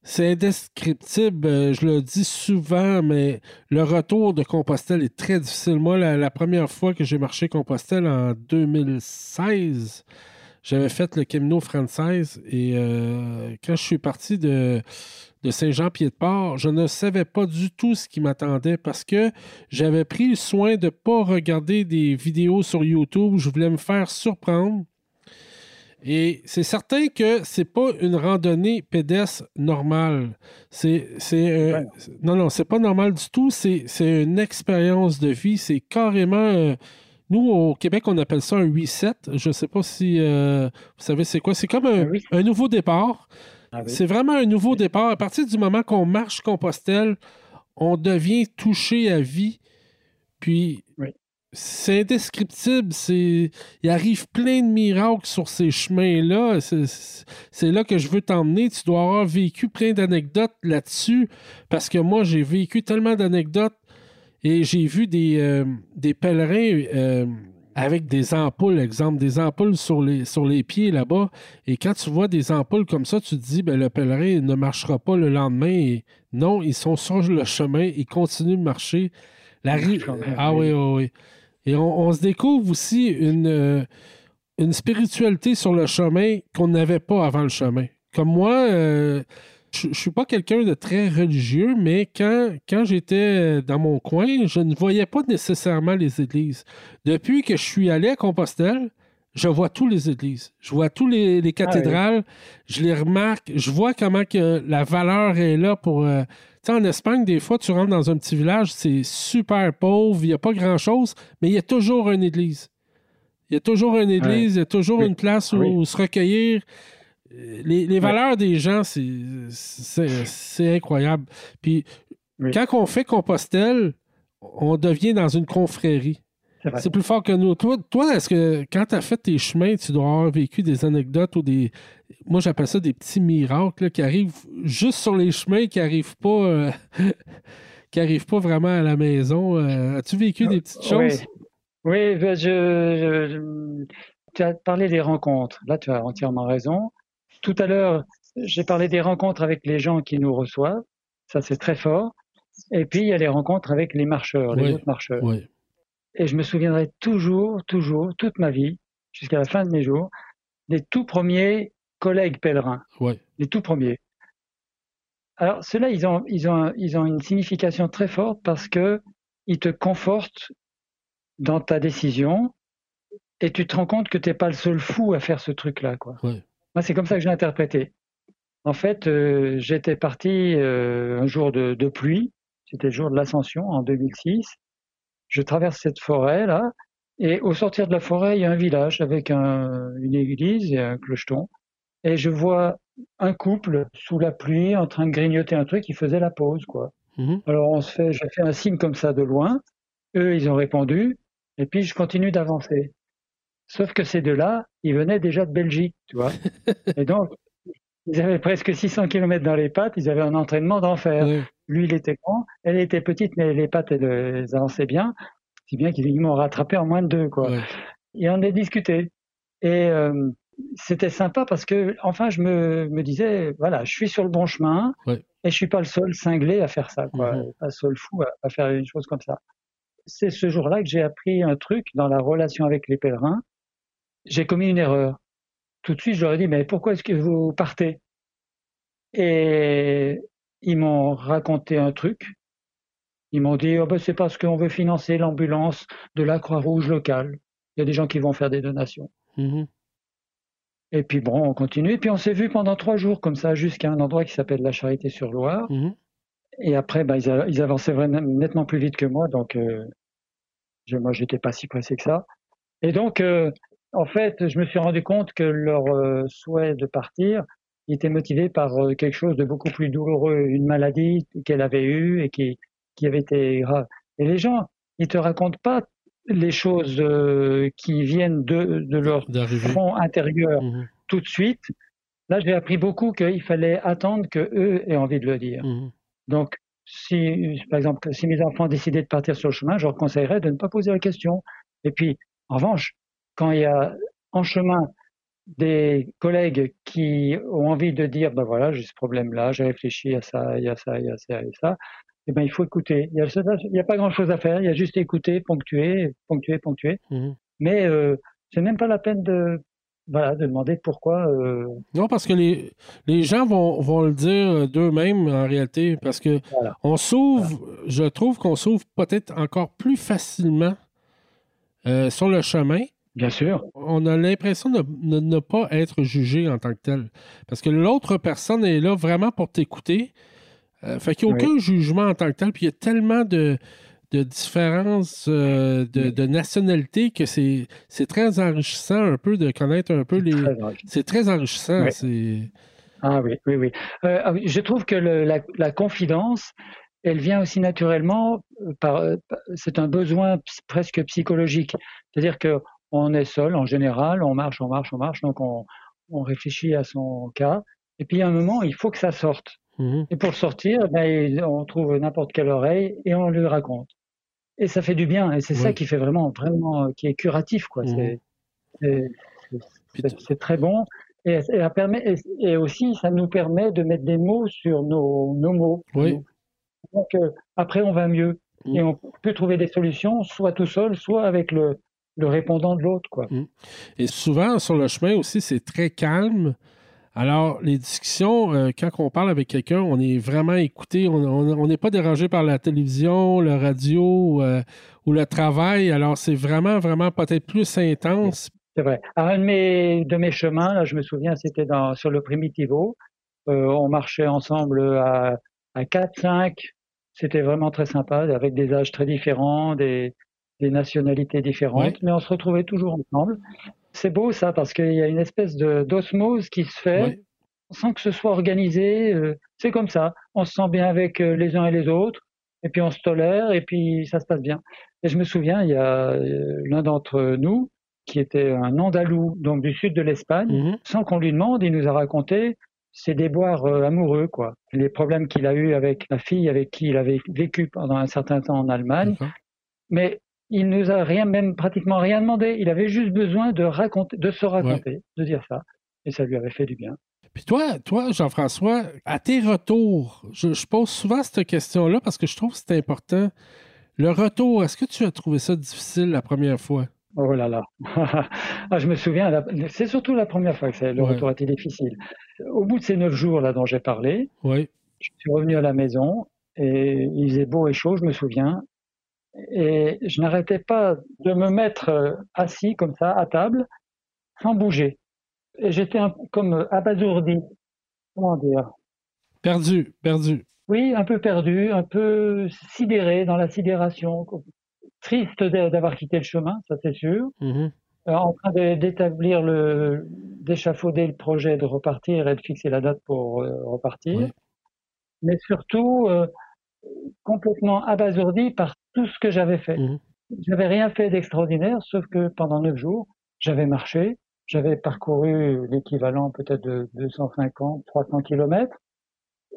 [SPEAKER 2] c'est indescriptible. Euh, je le dis souvent, mais le retour de Compostelle est très difficile. Moi, la première fois que j'ai marché Compostelle en 2016, j'avais fait le Camino française et euh, quand je suis parti de, de Saint-Jean-Pied-de-Port, je ne savais pas du tout ce qui m'attendait parce que j'avais pris le soin de ne pas regarder des vidéos sur YouTube. Je voulais me faire surprendre. Et c'est certain que c'est pas une randonnée pédestre normale. C'est, non, non, c'est pas normal du tout. C'est, une expérience de vie. C'est carrément euh, nous, au Québec, on appelle ça un reset. Je ne sais pas si euh, vous savez c'est quoi. C'est comme un, nouveau départ. Ah c'est vraiment un nouveau départ. À partir du moment qu'on marche Compostelle, on devient touché à vie. Puis, c'est indescriptible. C'est, il arrive plein de miracles sur ces chemins-là. C'est, là que je veux t'emmener. Tu dois avoir vécu plein d'anecdotes là-dessus. Parce que moi, j'ai vécu tellement d'anecdotes et j'ai vu des, euh, des pèlerins euh, avec des ampoules, exemple, des ampoules sur les, sur les pieds là-bas. Et quand tu vois des ampoules comme ça, tu te dis, ben, le pèlerin ne marchera pas le lendemain. non, ils sont sur le chemin, ils continuent de marcher. La rue. Ah oui, oui, oui. Et on, se découvre aussi une, euh, une spiritualité sur le chemin qu'on n'avait pas avant le chemin. Comme moi, je ne suis pas quelqu'un de très religieux, mais quand, quand j'étais dans mon coin, je ne voyais pas nécessairement les églises. Depuis que je suis allé à Compostelle, je vois tous les églises. Je vois tous les, ah cathédrales. Je les remarque. Je vois comment que la valeur est là pour. Euh, en Espagne, des fois, tu rentres dans un petit village, c'est super pauvre, il n'y a pas grand-chose, mais il y a toujours une église. Il y a toujours une église, il y a toujours une place où, se recueillir. Les, valeurs des gens, c'est incroyable. Puis, quand on fait Compostelle, on devient dans une confrérie. C'est plus fort que nous. Toi, toi est-ce que quand tu as fait tes chemins, tu dois avoir vécu des anecdotes ou des. Moi, j'appelle ça des petits miracles qui arrivent juste sur les chemins, qui n'arrivent pas. Euh, qui arrivent pas vraiment à la maison. Euh, as-tu vécu des petites choses?
[SPEAKER 3] Oui, je, tu as parlé des rencontres. Là, tu as entièrement raison. Tout à l'heure, j'ai parlé des rencontres avec les gens qui nous reçoivent. Ça, c'est très fort. Et puis, il y a les rencontres avec les marcheurs, les autres marcheurs. Oui. Et je me souviendrai toujours, toujours, toute ma vie, jusqu'à la fin de mes jours, des tout premiers collègues pèlerins. Les tout premiers. Alors, ceux-là, ils ont, ils, ont, ils ont une signification très forte parce que ils te confortent dans ta décision et tu te rends compte que tu n'es pas le seul fou à faire ce truc-là. Quoi. Moi, c'est comme ça que je l'ai interprété. En fait, euh, j'étais parti euh, un jour de, de pluie, c'était le jour de l'ascension en 2006, je traverse cette forêt là, et au sortir de la forêt, il y a un village avec une église et un clocheton, et je vois un couple sous la pluie en train de grignoter un truc, ils faisaient la pause quoi. Mhm. Alors on se fait, j'ai fait un signe comme ça de loin, eux ils ont répondu, et puis je continue d'avancer. Sauf que ces deux-là, ils venaient déjà de Belgique, tu vois. et donc, ils avaient presque 600 km dans les pattes, ils avaient un entraînement d'enfer. Lui, il était grand, elle était petite, mais les pattes, elles, avançaient bien, si bien qu'ils m'ont rattrapé en moins de deux. Quoi. Et on a discuté. Et euh, c'était sympa parce que, enfin, je me, me, disais, voilà, je suis sur le bon chemin et je suis pas le seul cinglé à faire ça, quoi, mhm. pas le seul fou à, à, faire une chose comme ça. C'est ce jour-là que j'ai appris un truc dans la relation avec les pèlerins. J'ai commis une erreur tout de suite, je leur ai dit, mais pourquoi est-ce que vous partez? Et ils m'ont raconté un truc. Ils m'ont dit, oh ben, c'est parce qu'on veut financer l'ambulance de la Croix-Rouge locale. Il y a des gens qui vont faire des donations. Mmh Et puis bon, on continue. Et puis on s'est vu pendant trois jours comme ça jusqu'à un endroit qui s'appelle la Charité-sur-Loire. Mmh Et après, ben, ils, avançaient vraiment, nettement plus vite que moi, donc euh, je, moi, j'étais pas si pressé que ça. Et donc, euh, en fait, je me suis rendu compte que leur euh, souhait de partir était motivé par euh, quelque chose de beaucoup plus douloureux, une maladie qu'elle avait eue et qui, qui avait été grave. Et les gens, ils te racontent pas les choses euh, qui viennent de, de leur front intérieur mmh tout de suite. Là, j'ai appris beaucoup qu'il fallait attendre que eux aient envie de le dire. Mmh Donc, si, par exemple, si mes enfants décidaient de partir sur le chemin, je leur conseillerais de ne pas poser la question. Et puis, en revanche, quand il y a en chemin des collègues qui ont envie de dire, ben voilà, j'ai ce problème-là, j'ai réfléchi à ça, il y a ça, il y a ça, a ça, eh ben il faut écouter. Il n'y a, pas grand-chose à faire, il y a juste écouter, ponctuer, ponctuer, ponctuer. Mmh Mais euh, c'est même pas la peine de, voilà, de demander pourquoi. Euh,
[SPEAKER 2] non, parce que les, les gens vont, vont le dire d'eux-mêmes en réalité, parce que on s'ouvre, je trouve qu'on s'ouvre peut-être encore plus facilement euh, sur le chemin
[SPEAKER 3] Bien sûr.
[SPEAKER 2] On a l'impression de, ne pas être jugé en tant que tel. Parce que l'autre personne est là vraiment pour t'écouter. Euh, fait qu'il n'y a aucun jugement en tant que tel. Puis il y a tellement de, différences euh, de, nationalité que c'est très enrichissant un peu de connaître un peu les. C'est très enrichissant.
[SPEAKER 3] Ah oui, oui, oui. Euh, ah je trouve que la, confidence, elle vient aussi naturellement par, c'est un besoin presque psychologique. C'est-à-dire que on est seul en général, on marche, on marche, on marche, donc on, on réfléchit à son cas. Et puis à un moment, il faut que ça sorte. Mmh et pour sortir, ben, on trouve n'importe quelle oreille et on lui raconte. Et ça fait du bien. Et c'est ça qui fait vraiment, vraiment, qui est curatif, quoi. Mmh c'est très bon. Et, et, permet, et, aussi, ça nous permet de mettre des mots sur nos, nos mots.
[SPEAKER 2] Oui.
[SPEAKER 3] Donc, euh, après, on va mieux. Mmh. Et on peut trouver des solutions, soit tout seul, soit avec le, le répondant de l'autre. quoi.
[SPEAKER 2] Et souvent, sur le chemin aussi, c'est très calme. Alors, les discussions, euh, quand on parle avec quelqu'un, on est vraiment écouté. On n'est pas dérangé par la télévision, la radio euh, ou le travail. Alors, c'est vraiment, vraiment peut-être plus intense.
[SPEAKER 3] C'est vrai. un de mes, de mes chemins, là, je me souviens, c'était sur le Primitivo. Euh, on marchait ensemble à, à 4, 5. C'était vraiment très sympa, avec des âges très différents, des, des nationalités différentes, mais on se retrouvait toujours ensemble c'est beau ça, parce qu'il y a une espèce d'osmose qui se fait sans que ce soit organisé. Euh, c'est comme ça. On se sent bien avec euh, les uns et les autres, et puis on se tolère, et puis ça se passe bien. Et je me souviens, il y a euh, l'un d'entre nous qui était un Andalou, donc du sud de l'Espagne, mm-hmm. sans qu'on lui demande, il nous a raconté ses déboires amoureux, quoi. Les problèmes qu'il a eu avec la fille avec qui il avait vécu pendant un certain temps en Allemagne. Mais il nous a rien, même pratiquement rien demandé. Il avait juste besoin de raconter, de se raconter, de dire ça. Et ça lui avait fait du bien.
[SPEAKER 2] Puis toi, toi, Jean-François, à tes retours, je, pose souvent cette question-là parce que je trouve que c'est important. Le retour, est-ce que tu as trouvé ça difficile la première fois?
[SPEAKER 3] Oh là là. Ah, je me souviens, c'est surtout la première fois que le retour a été difficile. Au bout de ces neuf jours là dont j'ai parlé, je suis revenu à la maison et il faisait beau et chaud, je me souviens, et je n'arrêtais pas de me mettre euh, assis comme ça à table, sans bouger. Et j'étais comme abasourdi. Comment dire?
[SPEAKER 2] Perdu, perdu.
[SPEAKER 3] Oui, un peu perdu, un peu sidéré dans la sidération. Triste d'avoir quitté le chemin, ça c'est sûr. Mm-hmm. Euh, en train d'établir le, d'échafauder le projet de repartir et de fixer la date pour euh, repartir. Mais surtout, complètement abasourdi par tout ce que j'avais fait. Mmh. Je n'avais rien fait d'extraordinaire, sauf que pendant neuf jours, j'avais marché, j'avais parcouru l'équivalent peut-être de 250, 300 kilomètres,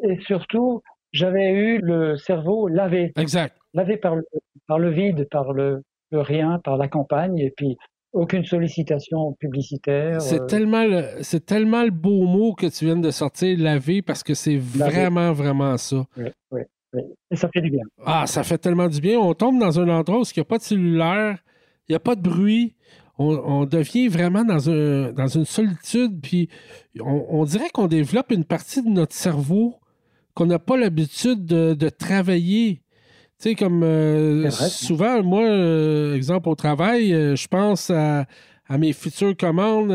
[SPEAKER 3] et surtout, j'avais eu le cerveau lavé.
[SPEAKER 2] Exact.
[SPEAKER 3] Lavé par le, par le vide, par le, rien, par la campagne, et puis aucune sollicitation publicitaire.
[SPEAKER 2] C'est euh, tellement, c'est tellement le beau mot que tu viens de sortir, laver, parce que c'est vraiment, vraiment ça.
[SPEAKER 3] Oui, oui. Et ça fait du bien.
[SPEAKER 2] Ah, ça fait tellement du bien. On tombe dans un endroit où il n'y a pas de cellulaire, il n'y a pas de bruit. On, devient vraiment dans, un, dans une solitude, puis on, dirait qu'on développe une partie de notre cerveau qu'on n'a pas l'habitude de, travailler. Tu sais, comme euh, souvent, moi, euh, exemple au travail, euh, je pense à, mes futures commandes,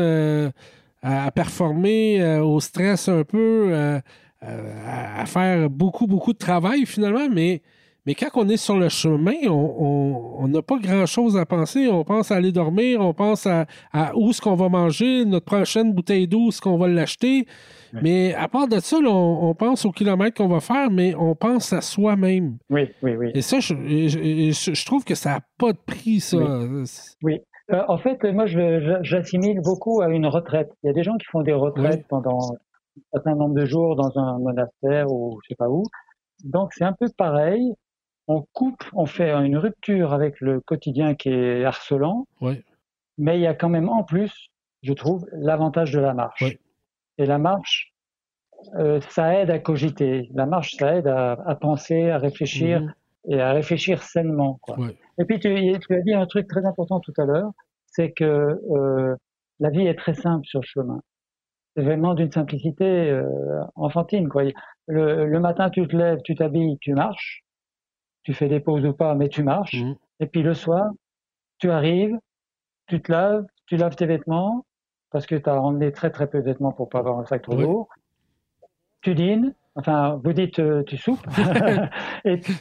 [SPEAKER 2] à, performer, au stress un peu à, faire beaucoup, beaucoup de travail finalement, mais, mais quand on est sur le chemin, on n'a pas grand-chose à penser. On pense à aller dormir, on pense à, où est-ce qu'on va manger, notre prochaine bouteille d'eau, est-ce qu'on va l'acheter. Mais à part de ça, on, pense au kilomètre qu'on va faire, mais on pense à soi-même.
[SPEAKER 3] Oui, oui, oui.
[SPEAKER 2] Et ça, je, je, trouve que ça n'a pas de prix, ça.
[SPEAKER 3] Oui. Euh, en fait, moi, j'assimile beaucoup à une retraite. Il y a des gens qui font des retraites pendant un certain nombre de jours dans un monastère ou je sais pas où. Donc c'est un peu pareil. On coupe, on fait une rupture avec le quotidien qui est harcelant. Mais il y a quand même en plus, je trouve, l'avantage de la marche. Et la marche, euh, ça aide à cogiter. La marche, ça aide à, penser, à réfléchir mhm. et à réfléchir sainement. Quoi. Et puis tu, tu, as dit un truc très important tout à l'heure, c'est que euh, la vie est très simple sur le chemin vraiment d'une simplicité euh, enfantine. Quoi. Le, matin, tu te lèves, tu t'habilles, tu marches. Tu fais des pauses ou pas, mais tu marches. Mmh. Et puis le soir, tu arrives, tu te laves, tu laves tes vêtements, parce que tu as emmené très très peu de vêtements pour pas avoir un sac trop lourd. Tu dînes, enfin, vous dites euh, tu soupes, et, puis,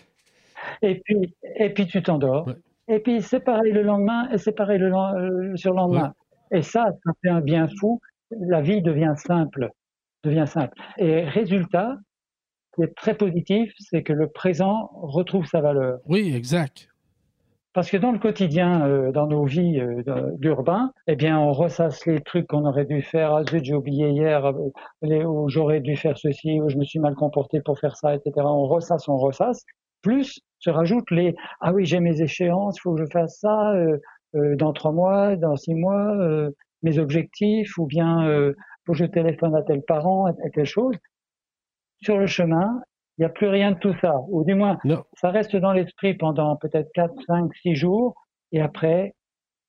[SPEAKER 3] et, puis, et puis tu t'endors. Et puis c'est pareil le lendemain, et c'est pareil le, euh, le lendemain. Et ça, ça fait un bien fou la vie devient simple, devient simple. Et résultat, qui est très positif, c'est que le présent retrouve sa valeur.
[SPEAKER 2] Oui, exact.
[SPEAKER 3] Parce que dans le quotidien, euh, dans nos vies euh, d'urbain, eh bien, on ressasse les trucs qu'on aurait dû faire. Ah zut, j'ai oublié hier, euh, ou j'aurais dû faire ceci, ou je me suis mal comporté pour faire ça, etc. On ressasse, on ressasse. Plus se rajoutent les ah oui, j'ai mes échéances, il faut que je fasse ça dans trois mois, dans six mois, mes objectifs, ou bien faut que je téléphone à tel parent, à telle chose. Sur le chemin, il n'y a plus rien de tout ça. Ou du moins, ça reste dans l'esprit pendant peut-être 4, 5, 6 jours. Et après,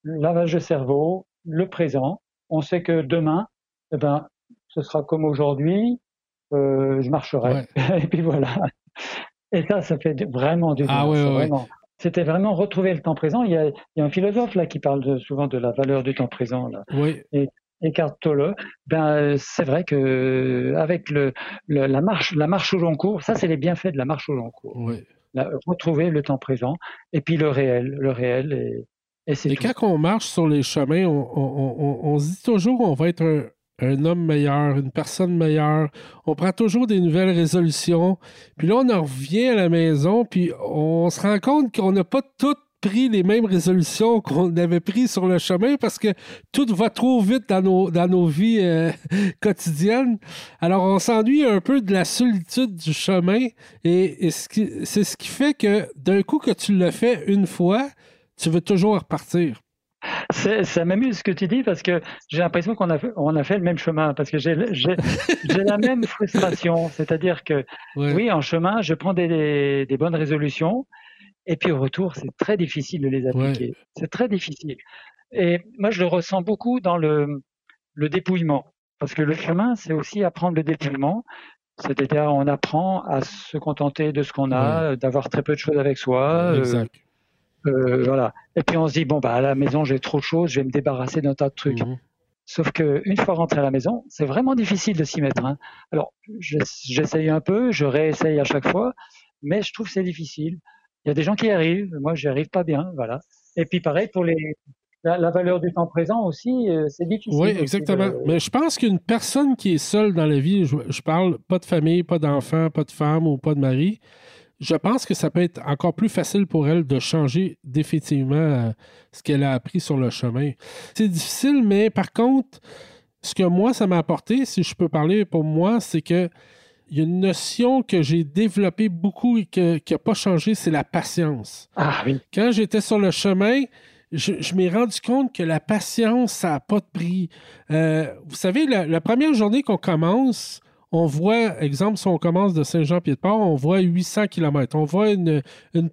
[SPEAKER 3] lavage de cerveau, le présent. On sait que demain, eh ben, ce sera comme aujourd'hui. Euh, je marcherai. et puis voilà. Et ça, ça fait vraiment du
[SPEAKER 2] ah bien. Ah,
[SPEAKER 3] C'était vraiment retrouver le temps présent. Il y, a, il y a, un philosophe là qui parle souvent de la valeur du temps présent. Là.
[SPEAKER 2] Oui.
[SPEAKER 3] Et Eckhart Tolle, ben c'est vrai que avec le, la marche la marche au long cours, ça c'est les bienfaits de la marche au long cours.
[SPEAKER 2] Oui.
[SPEAKER 3] retrouver le temps présent et puis le réel, le réel et, et c'est
[SPEAKER 2] Et quand on marche sur les chemins, on, on, on, se dit toujours on va être un, un, homme meilleur, une personne meilleure. On prend toujours des nouvelles résolutions. Puis là, on en revient à la maison, puis on se rend compte qu'on n'a pas tout pris les mêmes résolutions qu'on avait prises sur le chemin parce que tout va trop vite dans nos, vies euh, quotidiennes. Alors, on s'ennuie un peu de la solitude du chemin et, c'est ce qui fait que d'un coup que tu le fais une fois, tu veux toujours repartir.
[SPEAKER 3] Ça m'amuse ce que tu dis parce que j'ai l'impression qu'on a, fait, on a fait le même chemin parce que j'ai la même frustration. C'est-à-dire que, oui, en chemin, je prends des, des bonnes résolutions, et puis au retour, c'est très difficile de les appliquer. C'est très difficile. Et moi, je le ressens beaucoup dans le, le dépouillement. Parce que le chemin, c'est aussi apprendre le dépouillement. C'est-à-dire, on apprend à se contenter de ce qu'on a, d'avoir très peu de choses avec soi.
[SPEAKER 2] Exact.
[SPEAKER 3] Euh, voilà. Et puis on se dit bon bah à la maison j'ai trop de choses, je vais me débarrasser d'un tas de trucs. Mhm. Sauf que une fois rentré à la maison, c'est vraiment difficile de s'y mettre. Hein. Alors j'essaye un peu, je réessaye à chaque fois, mais je trouve c'est difficile. Il y a des gens qui y arrivent, moi j'y arrive pas bien, voilà. Et puis pareil pour les, la, valeur du temps présent aussi, euh, c'est difficile.
[SPEAKER 2] Oui, exactement. Mais je pense qu'une personne qui est seule dans la vie, je, parle pas de famille, pas d'enfant, pas de femme ou pas de mari, je pense que ça peut être encore plus facile pour elle de changer définitivement euh, ce qu'elle a appris sur le chemin. C'est difficile, mais par contre, ce que moi, ça m'a apporté, si je peux parler pour moi, c'est que il y a une notion que j'ai développée beaucoup et qui n'a pas changé, c'est la patience.
[SPEAKER 3] Ah oui.
[SPEAKER 2] Quand j'étais sur le chemin, je, m'ai rendu compte que la patience, ça n'a pas de prix. Euh, vous savez, la première journée qu'on commence, on voit, exemple, si on commence de Saint-Jean-Pied-de-Port, on voit 800 km. On voit une,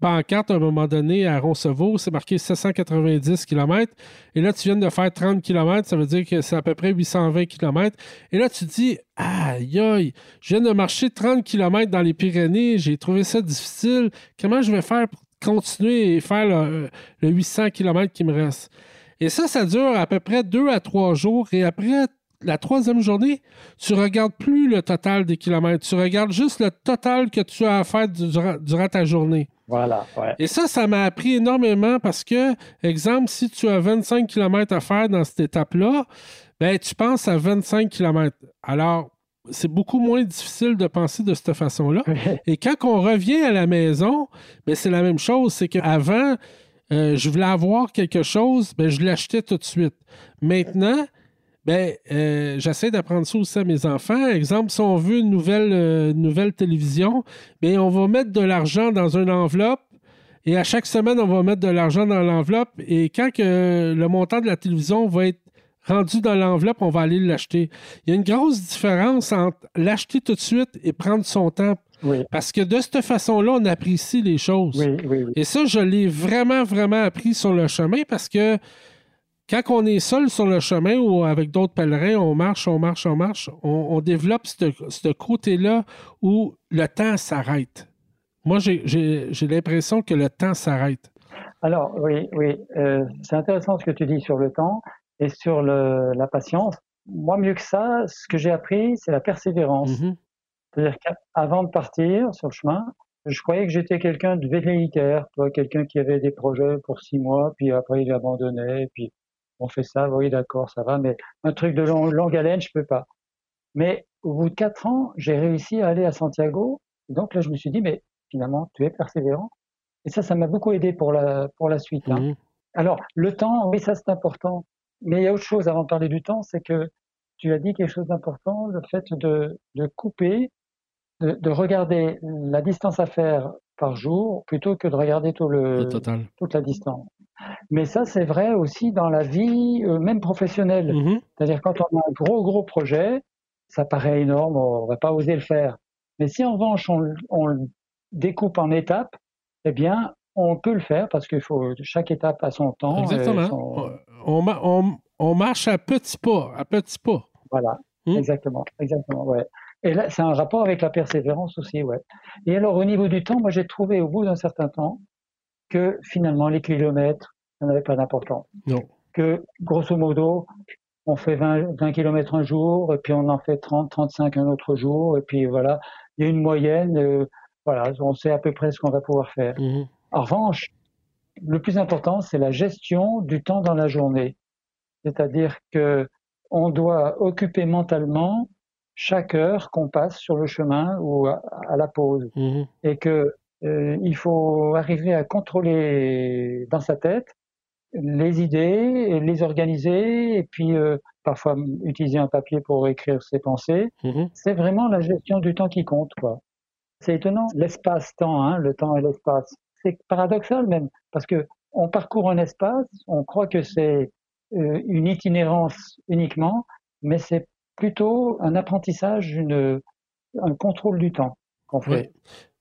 [SPEAKER 2] pancarte à un moment donné à Roncevaux, c'est marqué 790 km. Et là, tu viens de faire 30 km, ça veut dire que c'est à peu près 820 km. Et là, tu te dis, aïe, aïe, je viens de marcher 30 km dans les Pyrénées, j'ai trouvé ça difficile. Comment je vais faire pour continuer et faire le, le 800 km qui me reste? Et ça, ça dure à peu près deux à trois jours. Et après la troisième journée, tu regardes plus le total des kilomètres. Tu regardes juste le total que tu as à faire durant, ta journée.
[SPEAKER 3] Voilà.
[SPEAKER 2] Et ça, ça m'a appris énormément parce que, exemple, si tu as 25 km à faire dans cette étape-là, ben, tu penses à 25 km. Alors, c'est beaucoup moins difficile de penser de cette façon-là. Et quand on revient à la maison, ben, c'est la même chose. C'est qu'avant, euh, je voulais avoir quelque chose, ben, je l'achetais tout de suite. Maintenant, ben, euh, j'essaie d'apprendre ça aussi à mes enfants. Exemple, si on veut une nouvelle, euh, nouvelle télévision, ben, on va mettre de l'argent dans une enveloppe et à chaque semaine, on va mettre de l'argent dans l'enveloppe. Et quand que le montant de la télévision va être rendu dans l'enveloppe, on va aller l'acheter. Il y a une grosse différence entre l'acheter tout de suite et prendre son temps. Parce que de cette façon-là, on apprécie les choses. et ça, je l'ai vraiment, vraiment appris sur le chemin parce que quand on est seul sur le chemin ou avec d'autres pèlerins, on marche, on marche, on marche, on, développe ce côté-là où le temps s'arrête. Moi, j'ai l'impression que le temps s'arrête.
[SPEAKER 3] Alors, oui, oui, euh, c'est intéressant ce que tu dis sur le temps et sur la patience. Moi, mieux que ça, ce que j'ai appris, c'est la persévérance. Mm-hmm. C'est-à-dire qu'avant de partir sur le chemin, je croyais que j'étais quelqu'un de velléitaire, quelqu'un qui avait des projets pour six mois, puis après il abandonnait, puis on fait ça, oui, d'accord, ça va, mais un truc de longue haleine, je peux pas. Mais au bout de quatre ans, j'ai réussi à aller à Santiago donc là, je me suis dit, mais finalement, tu es persévérant. Et ça, ça m'a beaucoup aidé pour la, pour la suite. Hein. Mhm. Alors, le temps, oui, ça c'est important. Mais il y a autre chose avant de parler du temps, c'est que tu as dit quelque chose d'important, le fait de, de couper, de, de, regarder la distance à faire par jour plutôt que de regarder tout le, toute la distance. Mais ça, c'est vrai aussi dans la vie, euh, même professionnelle. Mhm. C'est-à-dire quand on a un gros, gros projet, ça paraît énorme, on va pas oser le faire. Mais si en revanche on, on le découpe en étapes, eh bien, on peut le faire parce qu'il faut chaque étape a son temps.
[SPEAKER 2] Exactement. On, on, marche à petits pas, à petits pas.
[SPEAKER 3] Voilà. Hmm? Exactement, exactement, ouais. Et là, c'est un rapport avec la persévérance aussi, ouais. Et alors, au niveau du temps, moi, j'ai trouvé au bout d'un certain temps que finalement, les kilomètres, ça n'avait pas d'importance.
[SPEAKER 2] Non.
[SPEAKER 3] Que, grosso modo, on fait 20, 20 km un jour, et puis on en fait 30, 35 un autre jour, et puis voilà, il y a une moyenne, euh, voilà, on sait à peu près ce qu'on va pouvoir faire. Mhm. En revanche, le plus important, c'est la gestion du temps dans la journée. C'est-à-dire que on doit occuper mentalement chaque heure qu'on passe sur le chemin ou à, la pause, mhm. et que euh, il faut arriver à contrôler dans sa tête les idées, les organiser, et puis euh, parfois utiliser un papier pour écrire ses pensées. Mhm. C'est vraiment la gestion du temps qui compte, quoi. C'est étonnant, l'espace-temps, hein, le temps et l'espace. C'est paradoxal même, parce que on parcourt un espace, on croit que c'est euh, une itinérance uniquement, mais c'est plutôt un apprentissage, une, un contrôle du temps qu'on fait.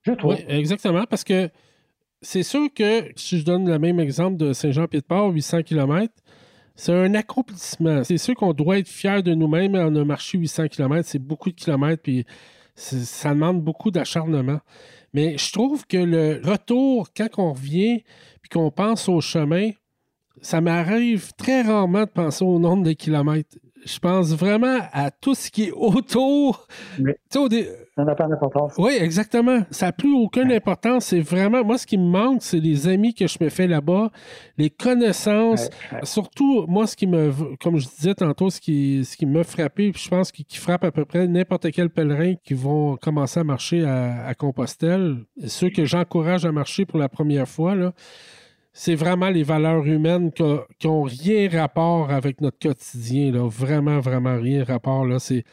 [SPEAKER 3] Je trouve. Oui,
[SPEAKER 2] exactement, parce que c'est sûr que si je donne le même exemple de Saint-Jean-Pied-de-Port, 800 km, c'est un accomplissement. C'est sûr qu'on doit être fier de nous-mêmes. On a marché 800 km, c'est beaucoup de kilomètres, puis ça demande beaucoup d'acharnement. Mais je trouve que le retour, quand on revient, puis qu'on pense au chemin, ça m'arrive très rarement de penser au nombre de kilomètres je pense vraiment à tout ce qui est autour.
[SPEAKER 3] Ça n'a pas d'importance.
[SPEAKER 2] Oui, exactement. Ça n'a plus aucune importance. C'est vraiment, moi, ce qui me manque, c'est les amis que je me fais là-bas, les connaissances. Surtout, moi, ce qui me, comme je disais tantôt, ce qui, ce qui m'a frappé, puis je pense qui, frappe à peu près n'importe quel pèlerin qui vont commencer à marcher à, à Compostelle, ceux que j'encourage à marcher pour la première fois, là, c'est vraiment les valeurs humaines qui n'ont rien rapport avec notre quotidien. Là. Vraiment, vraiment rien rapport. Là. C'est...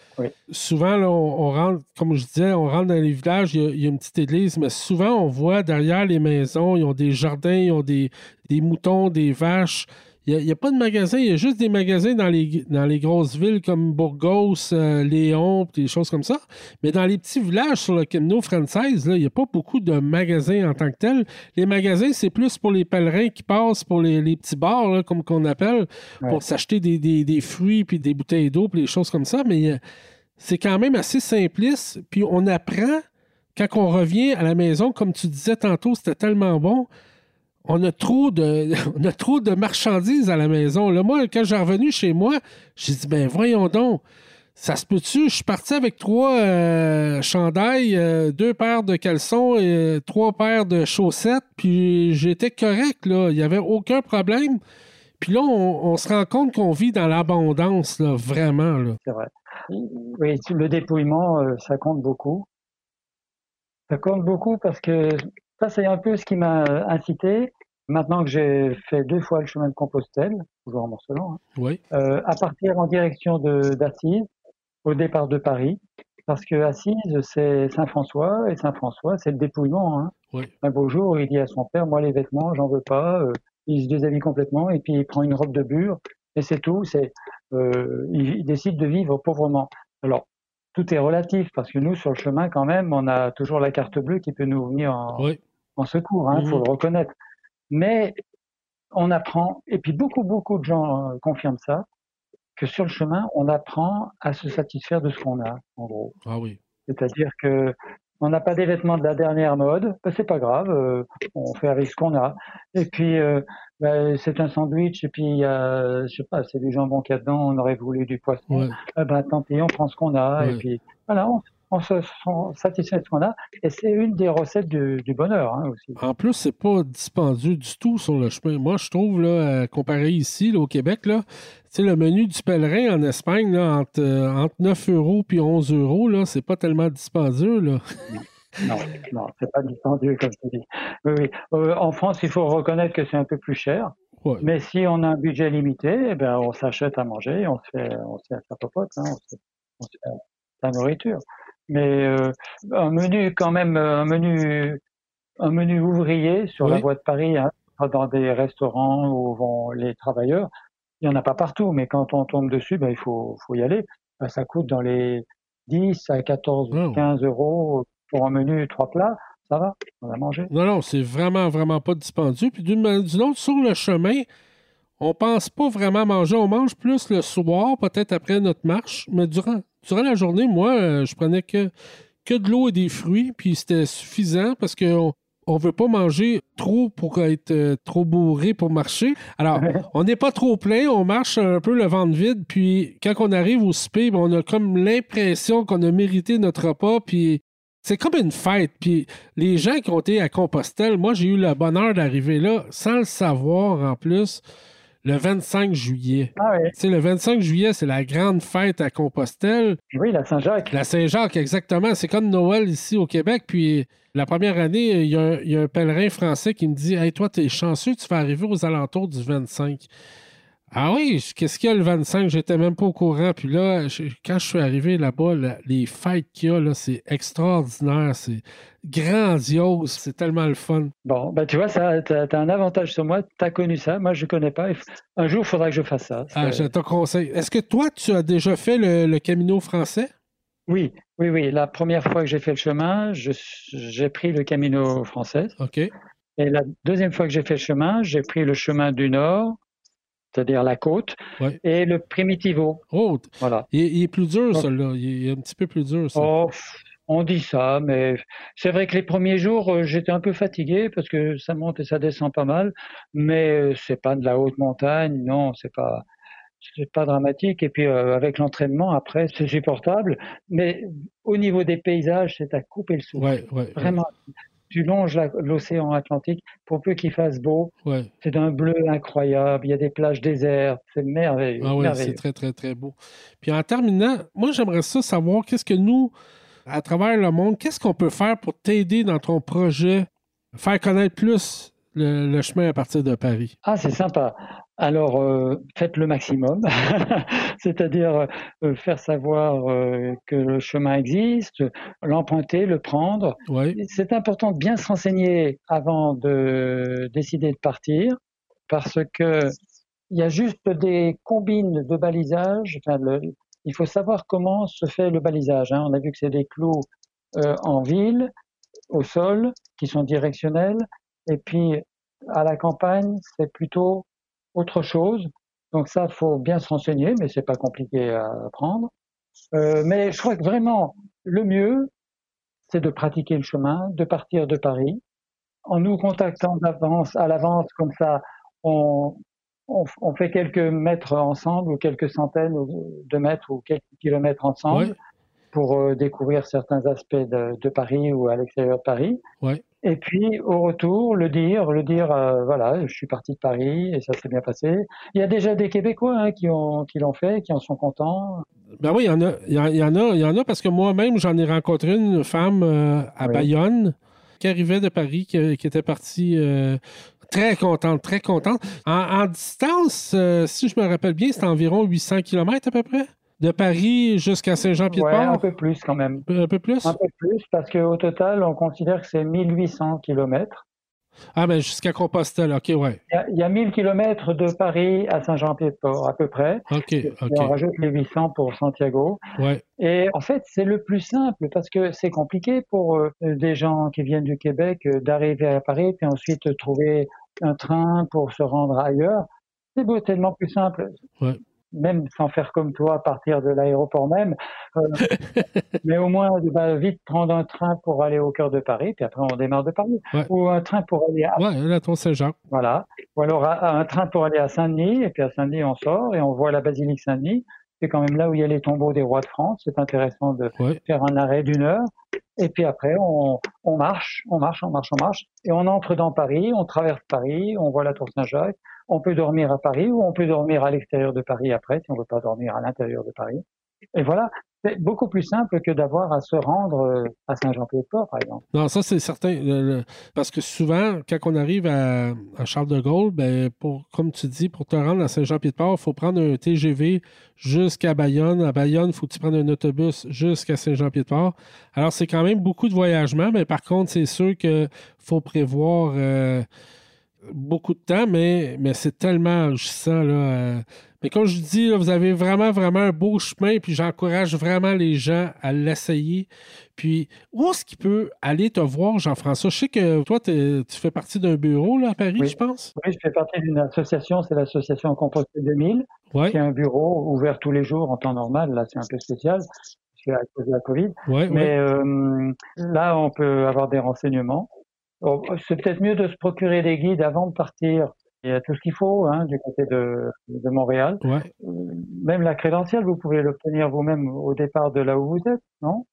[SPEAKER 2] Souvent, là, on, rentre, comme je disais, on rentre dans les villages, il y, a, une petite église, mais souvent, on voit derrière les maisons, ils ont des jardins, ils ont des, des moutons, des vaches. Il n'y a, pas de magasins, il y a juste des magasins dans les, dans les grosses villes comme Burgos, euh, Léon, des choses comme ça. Mais dans les petits villages sur le Camino française, il n'y a pas beaucoup de magasins en tant que tels. Les magasins, c'est plus pour les pèlerins qui passent pour les, petits bars, comme qu'on appelle, pour s'acheter des, fruits, puis des bouteilles d'eau, puis des choses comme ça. Mais euh, c'est quand même assez simpliste. Puis on apprend, quand on revient à la maison, comme tu disais tantôt, c'était tellement bon on a trop de, marchandises à la maison. Là, moi, quand j'ai revenu chez moi, j'ai dit, ben voyons donc, ça se peut-tu? Je suis parti avec trois euh, chandails, euh, deux paires de caleçons et trois paires de chaussettes, puis j'étais correct, là. Il n'y avait aucun problème. Puis là, on, se rend compte qu'on vit dans l'abondance, là, vraiment. Là.
[SPEAKER 3] C'est vrai. Oui, le dépouillement, euh, ça compte beaucoup. Ça compte beaucoup parce que ça, c'est un peu ce qui m'a incité. Maintenant que j'ai fait deux fois le chemin de Compostelle, toujours en morcelant,
[SPEAKER 2] hein,
[SPEAKER 3] euh, à partir en direction d'Assise, au départ de Paris, parce que Assise, c'est Saint-François, et Saint-François, c'est le dépouillement. Hein. Un beau jour, il dit à son père, moi les vêtements, j'en veux pas. Euh, il se déshabille complètement, et puis il prend une robe de bure, et c'est tout. C'est, euh, il, décide de vivre pauvrement. Alors, tout est relatif, parce que nous, sur le chemin, quand même, on a toujours la carte bleue qui peut nous venir en, en secours, il hein, faut mhm. le reconnaître. Mais on apprend, et puis beaucoup, beaucoup de gens euh, confirment ça, que sur le chemin, on apprend à se satisfaire de ce qu'on a, en gros.
[SPEAKER 2] Ah oui.
[SPEAKER 3] C'est-à-dire que on n'a pas des vêtements de la dernière mode, ben c'est pas grave, euh, on fait avec ce qu'on a. Et puis euh, ben, c'est un sandwich, et puis il y a, je sais pas, c'est du jambon qu'il y a dedans, on aurait voulu du poisson. Eh ben tant pis, on prend ce qu'on a, et puis voilà, on, on se sent satisfait de ce qu'on a. Et c'est une des recettes du, bonheur hein, aussi.
[SPEAKER 2] En plus, c'est pas dispendieux du tout sur le chemin. Moi, je trouve, là, comparé ici, au Québec, là, le menu du pèlerin en Espagne, là, entre, entre 9 euros et 11 euros, là, c'est pas tellement dispendieux. Là.
[SPEAKER 3] non, non, c'est pas dispendieux comme tu dis. Oui, oui. Euh, en France, il faut reconnaître que c'est un peu plus cher. Mais si on a un budget limité, eh ben, on s'achète à manger, on se fait, on se fait sa popote, hein, on, se, on se fait sa nourriture. Mais euh, un menu quand même, un menu, un menu ouvrier sur la voie de Paris, hein, dans des restaurants où vont les travailleurs, il n'y en a pas partout, mais quand on tombe dessus, ben, il faut, faut y aller. Ben, ça coûte dans les 10 à 14, 15 euros pour un menu, trois plats. Ça va, on a mangé.
[SPEAKER 2] Non, non, c'est vraiment, vraiment pas dispendieux. Puis d'une autre, sur le chemin, on pense pas vraiment manger. On mange plus le soir, peut-être après notre marche. Mais durant, durant la journée, moi, euh, je prenais que, que de l'eau et des fruits. Puis c'était suffisant parce qu'on on veut pas manger trop pour être euh, trop bourré pour marcher. Alors, on n'est pas trop plein, on marche un peu le ventre vide, puis quand on arrive au souper, ben, on a comme l'impression qu'on a mérité notre repas, puis c'est comme une fête. Puis les gens qui ont été à Compostelle, moi, j'ai eu le bonheur d'arriver là sans le savoir en plus le 25 juillet.
[SPEAKER 3] Ah oui.
[SPEAKER 2] Tu sais, le 25 juillet, c'est la grande fête à Compostelle.
[SPEAKER 3] Oui, la Saint-Jacques.
[SPEAKER 2] La Saint-Jacques, exactement. C'est comme Noël ici au Québec. Puis la première année, il y, a un, pèlerin français qui me dit Hey, toi, t'es chanceux, tu vas arriver aux alentours du 25. Ah oui, qu'est-ce qu'il y a le 25? J'étais même pas au courant. Puis là, quand je suis arrivé là-bas, les fêtes qu'il y a, là, c'est extraordinaire, c'est grandiose, c'est tellement le fun.
[SPEAKER 3] Bon, ben tu vois, tu as, un avantage sur moi, tu as connu ça, moi je connais pas. Un jour, il faudra que je fasse ça.
[SPEAKER 2] Ah, je te conseille. Est-ce que toi, tu as déjà fait le, Camino français?
[SPEAKER 3] Oui, oui, oui. La première fois que j'ai fait le chemin, j'ai pris le Camino français.
[SPEAKER 2] OK.
[SPEAKER 3] Et la deuxième fois que j'ai fait le chemin, j'ai pris le chemin du Nord c'est-à-dire la côte, et le Primitivo.
[SPEAKER 2] Oh, voilà. Il, est plus dur, celui-là. Il est un petit peu plus dur, ça.
[SPEAKER 3] Oh, on dit ça, mais c'est vrai que les premiers jours, euh, j'étais un peu fatigué parce que ça monte et ça descend pas mal, mais euh, c'est pas de la haute montagne, non, c'est pas c'est pas dramatique. Et puis euh, avec l'entraînement, après, c'est supportable. Mais au niveau des paysages, c'est à couper le souffle.
[SPEAKER 2] Ouais, ouais,
[SPEAKER 3] Vraiment, tu longes l'océan Atlantique, pour peu qu'il fasse beau, c'est d'un bleu incroyable, il y a des plages désertes, c'est merveilleux.
[SPEAKER 2] Ah oui, c'est très, très, très beau. Puis en terminant, moi j'aimerais ça savoir qu'est-ce que nous, à travers le monde, qu'est-ce qu'on peut faire pour t'aider dans ton projet, faire connaître plus le, chemin à partir de Paris?
[SPEAKER 3] Ah, c'est sympa. Alors, euh, faites le maximum, c'est-à-dire euh, faire savoir euh, que le chemin existe, l'emprunter, le prendre. C'est important de bien se renseigner avant de décider de partir, parce que il y a juste des combines de balisage. il faut savoir comment se fait le balisage. Hein. On a vu que c'est des clous en ville, au sol, qui sont directionnels, et puis à la campagne, c'est plutôt autre chose. Donc ça, faut bien se renseigner, mais c'est pas compliqué à apprendre. Euh, mais je crois que vraiment le mieux, c'est de pratiquer le chemin, de partir de Paris, en nous contactant d'avance, à l'avance, comme ça, on, on, on, fait quelques mètres ensemble, ou quelques centaines de mètres, ou quelques kilomètres ensemble, pour euh, découvrir certains aspects de, de, Paris ou à l'extérieur de Paris.
[SPEAKER 2] Ouais.
[SPEAKER 3] Et puis au retour, le dire, le dire, euh, voilà, je suis parti de Paris et ça s'est bien passé. Il y a déjà des Québécois hein, qui ont qui l'ont fait, qui en sont contents.
[SPEAKER 2] Ben oui, il y en a, il y, en a, il y en a parce que moi-même j'en ai rencontré une femme euh, à Bayonne qui arrivait de Paris, qui, était partie. Euh, très contente, très contente. En, en distance, si je me rappelle bien, c'est environ 800 km à peu près de Paris jusqu'à Saint-Jean-Pied-de-Port?
[SPEAKER 3] un peu plus quand même.
[SPEAKER 2] Un peu plus?
[SPEAKER 3] Un peu plus, parce qu'au total, on considère que c'est 1800 km.
[SPEAKER 2] Ah, mais ben, jusqu'à Compostelle, OK, ouais.
[SPEAKER 3] Il y, a, 1000 km de Paris à Saint-Jean-Pied-de-Port, à peu près.
[SPEAKER 2] OK, OK.
[SPEAKER 3] on rajoute les 800 pour Santiago.
[SPEAKER 2] Ouais.
[SPEAKER 3] Et en fait, c'est le plus simple, parce que c'est compliqué pour euh, des gens qui viennent du Québec euh, d'arriver à Paris, puis ensuite trouver un train pour se rendre ailleurs. C'est tellement plus simple.
[SPEAKER 2] Ouais
[SPEAKER 3] même sans faire comme toi, partir de l'aéroport même, euh, mais au moins bah, vite prendre un train pour aller au cœur de Paris, puis après on démarre de Paris, ou un train pour aller à
[SPEAKER 2] ouais, la Saint-Jean.
[SPEAKER 3] Voilà, ou alors un train pour aller à Saint-Denis, et puis à Saint-Denis on sort et on voit la basilique Saint-Denis. C'est quand même là où il y a les tombeaux des rois de France. C'est intéressant de faire un arrêt d'une heure. Et puis après, on, on, marche, on marche, on marche, on marche. Et on entre dans Paris, on traverse Paris, on voit la Tour Saint-Jacques, on peut dormir à Paris ou on peut dormir à l'extérieur de Paris après, si on ne veut pas dormir à l'intérieur de Paris. Et voilà, c'est beaucoup plus simple que d'avoir à se rendre euh, à Saint-Jean-Pied-de-Port, par exemple.
[SPEAKER 2] Non, ça, c'est certain. parce que souvent, quand on arrive à, Charles de Gaulle, ben, comme tu dis, pour te rendre à Saint-Jean-Pied-de-Port, il faut prendre un TGV jusqu'à Bayonne. À Bayonne, il faut prendre un autobus jusqu'à Saint-Jean-Pied-de-Port. Alors, c'est quand même beaucoup de voyagements, mais par contre, c'est sûr qu'il faut prévoir. Euh, beaucoup de temps, mais, mais c'est tellement enrichissant. Là, euh. Mais comme je dis, vous avez vraiment, vraiment un beau chemin, puis j'encourage vraiment les gens à l'essayer. Puis, où est-ce qu'il peut aller te voir, Jean-François? Je sais que toi, tu fais partie d'un bureau là, à Paris, je pense.
[SPEAKER 3] Oui, je fais partie d'une association, c'est l'association Compost 2000, qui a un bureau ouvert tous les jours en temps normal. Là, c'est un peu spécial, à cause de la COVID. Mais euh, là, on peut avoir des renseignements. C'est peut-être mieux de se procurer des guides avant de partir. Il y a tout ce qu'il faut hein, du côté de, de Montréal.
[SPEAKER 2] Ouais.
[SPEAKER 3] Euh, même la crédentielle, vous pouvez l'obtenir vous-même au départ de là où vous êtes, non?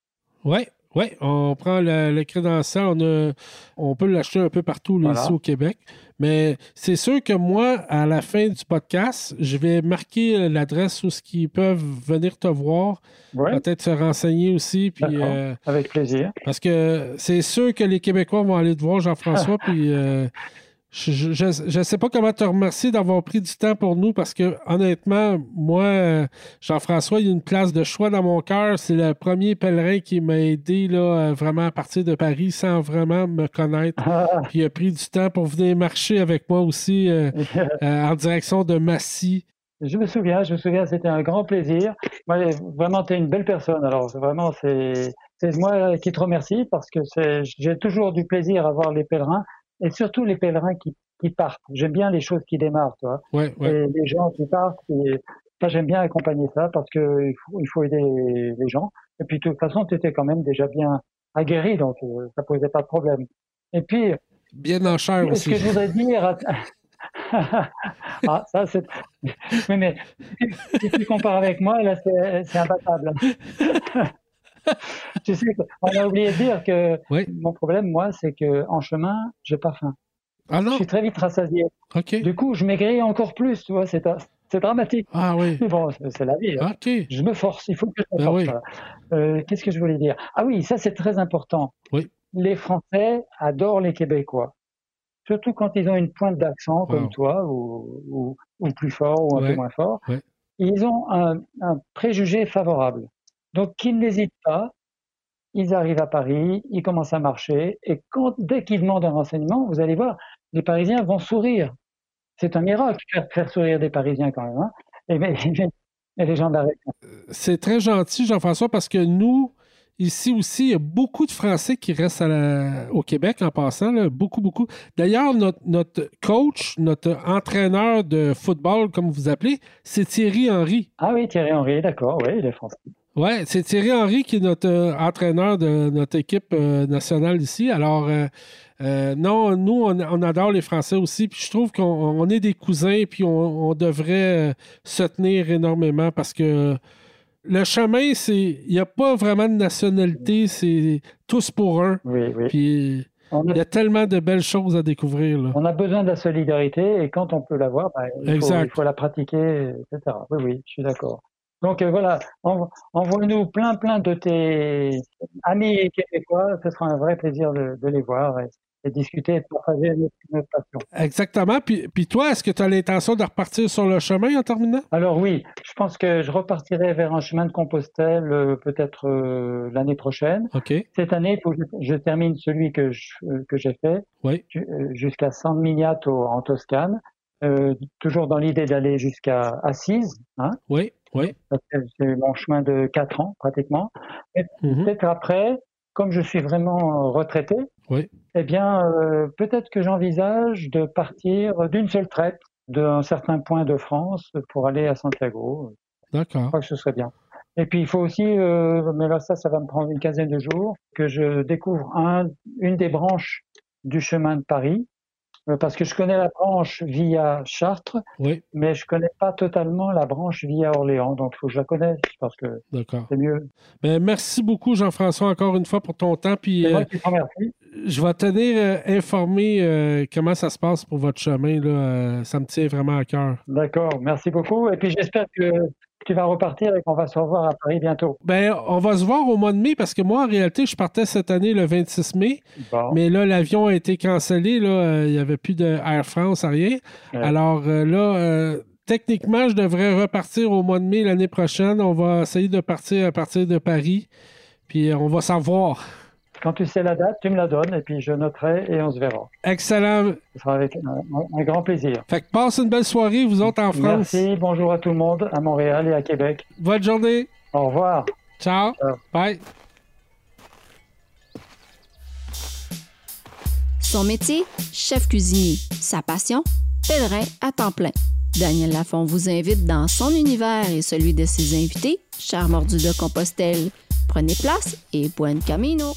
[SPEAKER 2] Oui, oui, on prend le, crédentiel, on, on peut l'acheter un peu partout ici au Québec. Mais c'est sûr que moi, à la fin du podcast, je vais marquer l'adresse où ils peuvent venir te voir, peut-être se renseigner aussi. Puis,
[SPEAKER 3] euh, Avec plaisir.
[SPEAKER 2] Parce que c'est sûr que les Québécois vont aller te voir, Jean-François, puis euh, je ne sais pas comment te remercier d'avoir pris du temps pour nous parce que honnêtement, moi, Jean-François, il y a une place de choix dans mon cœur. C'est le premier pèlerin qui m'a aidé là, vraiment à partir de Paris sans vraiment me connaître. Ah. Puis il a pris du temps pour venir marcher avec moi aussi euh, euh, en direction de Massy.
[SPEAKER 3] Je me souviens, je me souviens, c'était un grand plaisir. vraiment, tu es une belle personne. Alors, vraiment, c'est moi qui te remercie parce que j'ai toujours du plaisir à voir les pèlerins et surtout les pèlerins qui, qui partent. J'aime bien les choses qui démarrent, toi.
[SPEAKER 2] Ouais, ouais.
[SPEAKER 3] Et les gens qui partent. Et, ça, j'aime bien accompagner ça parce que il faut, il faut aider les gens. Et puis, de toute façon, tu étais quand même déjà bien aguerri, donc euh, ça posait pas de problème. Et puis.
[SPEAKER 2] Bien en chair aussi.
[SPEAKER 3] Ce que je voudrais dire. ah, ça, c'est. Mais, mais si tu compares avec moi, là, c'est imbattable. tu sais, on a oublié de dire que mon problème, moi, c'est que en chemin, j'ai pas faim.
[SPEAKER 2] Ah non?
[SPEAKER 3] Je suis très vite rassasié. Du coup, je maigris encore plus, tu vois, c'est, dramatique.
[SPEAKER 2] Ah oui.
[SPEAKER 3] Mais bon, c'est la vie. Hein. Je me force, il faut que je me ben force. Euh, qu'est-ce que je voulais dire? Ah oui, ça c'est très important.
[SPEAKER 2] Oui.
[SPEAKER 3] Les Français adorent les Québécois. Surtout quand ils ont une pointe d'accent comme toi, ou, ou, plus fort, ou un peu moins fort. Ils ont un, un préjugé favorable. Donc, qu'ils n'hésitent pas, ils arrivent à Paris, ils commencent à marcher, et quand, dès qu'ils demandent un renseignement, vous allez voir, les Parisiens vont sourire. C'est un miracle de faire sourire des Parisiens quand même. Hein. et, mais, les gens d'arrêt.
[SPEAKER 2] C'est très gentil, Jean-François, parce que nous, Ici aussi, il y a beaucoup de Français qui restent au Québec en passant, beaucoup, beaucoup. D'ailleurs, notre, notre, coach, notre entraîneur de football, comme vous appelez, c'est Thierry Henry.
[SPEAKER 3] Ah oui, Thierry Henry, d'accord, oui, il est français.
[SPEAKER 2] Oui, c'est Thierry Henry qui est notre euh, entraîneur de notre équipe euh, nationale ici. Alors, euh, non, nous, on, adore les Français aussi. Puis je trouve qu'on est des cousins, puis on, devrait se tenir énormément parce que le chemin, c'est. Il n'y a pas vraiment de nationalité, c'est tous pour un.
[SPEAKER 3] Oui, oui.
[SPEAKER 2] Puis. Il y a tellement de belles choses à découvrir.
[SPEAKER 3] On a besoin de la solidarité et quand on peut l'avoir, ben, il, il, faut la pratiquer, etc. Oui, oui, je suis d'accord. Donc euh, voilà, envoie-nous plein plein de tes amis québécois, ce sera un vrai plaisir de, les voir et, discuter et de partager notre, passion.
[SPEAKER 2] Exactement. Puis, puis toi, est-ce que tu as l'intention de repartir sur le chemin en terminant?
[SPEAKER 3] Alors oui, je pense que je repartirai vers un chemin de Compostelle euh, peut-être euh, l'année prochaine.
[SPEAKER 2] OK.
[SPEAKER 3] Cette année, il faut que je, termine celui que, que j'ai fait
[SPEAKER 2] oui.
[SPEAKER 3] jusqu'à San Miniato en Toscane. toujours dans l'idée d'aller jusqu'à Assise. Hein.
[SPEAKER 2] Oui. Oui.
[SPEAKER 3] C'est mon chemin de 4 ans pratiquement. Et mhm. peut-être après, comme je suis vraiment retraité,
[SPEAKER 2] oui.
[SPEAKER 3] eh bien, euh, peut-être que j'envisage de partir d'une seule traite d'un certain point de France pour aller à Santiago.
[SPEAKER 2] D'accord. Je
[SPEAKER 3] crois que ce serait bien. Et puis il faut aussi, euh, mais là ça, ça va me prendre une quinzaine de jours, que je découvre un, une des branches du chemin de Paris, euh, parce que je connais la branche via Chartres,
[SPEAKER 2] oui.
[SPEAKER 3] mais je connais pas totalement la branche via Orléans. Donc, il faut que je la connaisse parce que c'est mieux.
[SPEAKER 2] Ben, merci beaucoup, Jean-François, encore une fois pour ton temps. Puis,
[SPEAKER 3] euh.
[SPEAKER 2] Je vais tenir euh, informé comment ça se passe pour votre chemin. Là. ça me tient vraiment à cœur.
[SPEAKER 3] D'accord, merci beaucoup. Et puis, j'espère que tu vas repartir et qu'on va se revoir à Paris bientôt.
[SPEAKER 2] Ben, on va se voir au mois de mai parce que moi, en réalité, je partais cette année le 26 mai. Mais là, l'avion a été cancellé. Là, euh, il n'y avait plus de Air France, rien. Alors euh, là, euh, techniquement, je devrais repartir au mois de mai l'année prochaine. On va essayer de partir à partir de Paris. Puis on va savoir.
[SPEAKER 3] Quand tu sais la date, tu me la donnes et puis je noterai et on se verra.
[SPEAKER 2] Excellent.
[SPEAKER 3] Ce sera avec un, grand plaisir.
[SPEAKER 2] Fait que passe une belle soirée, vous autres en France.
[SPEAKER 3] Merci, bonjour à tout le monde, à Montréal et à Québec.
[SPEAKER 2] Bonne journée.
[SPEAKER 3] Au revoir.
[SPEAKER 2] Ciao. Bye.
[SPEAKER 1] Son métier, chef cuisinier. Sa passion, pèlerin à temps plein. Daniel Lafont vous invite dans son univers et celui de ses invités, Char Mordu de Compostelle. Prenez place et buen camino!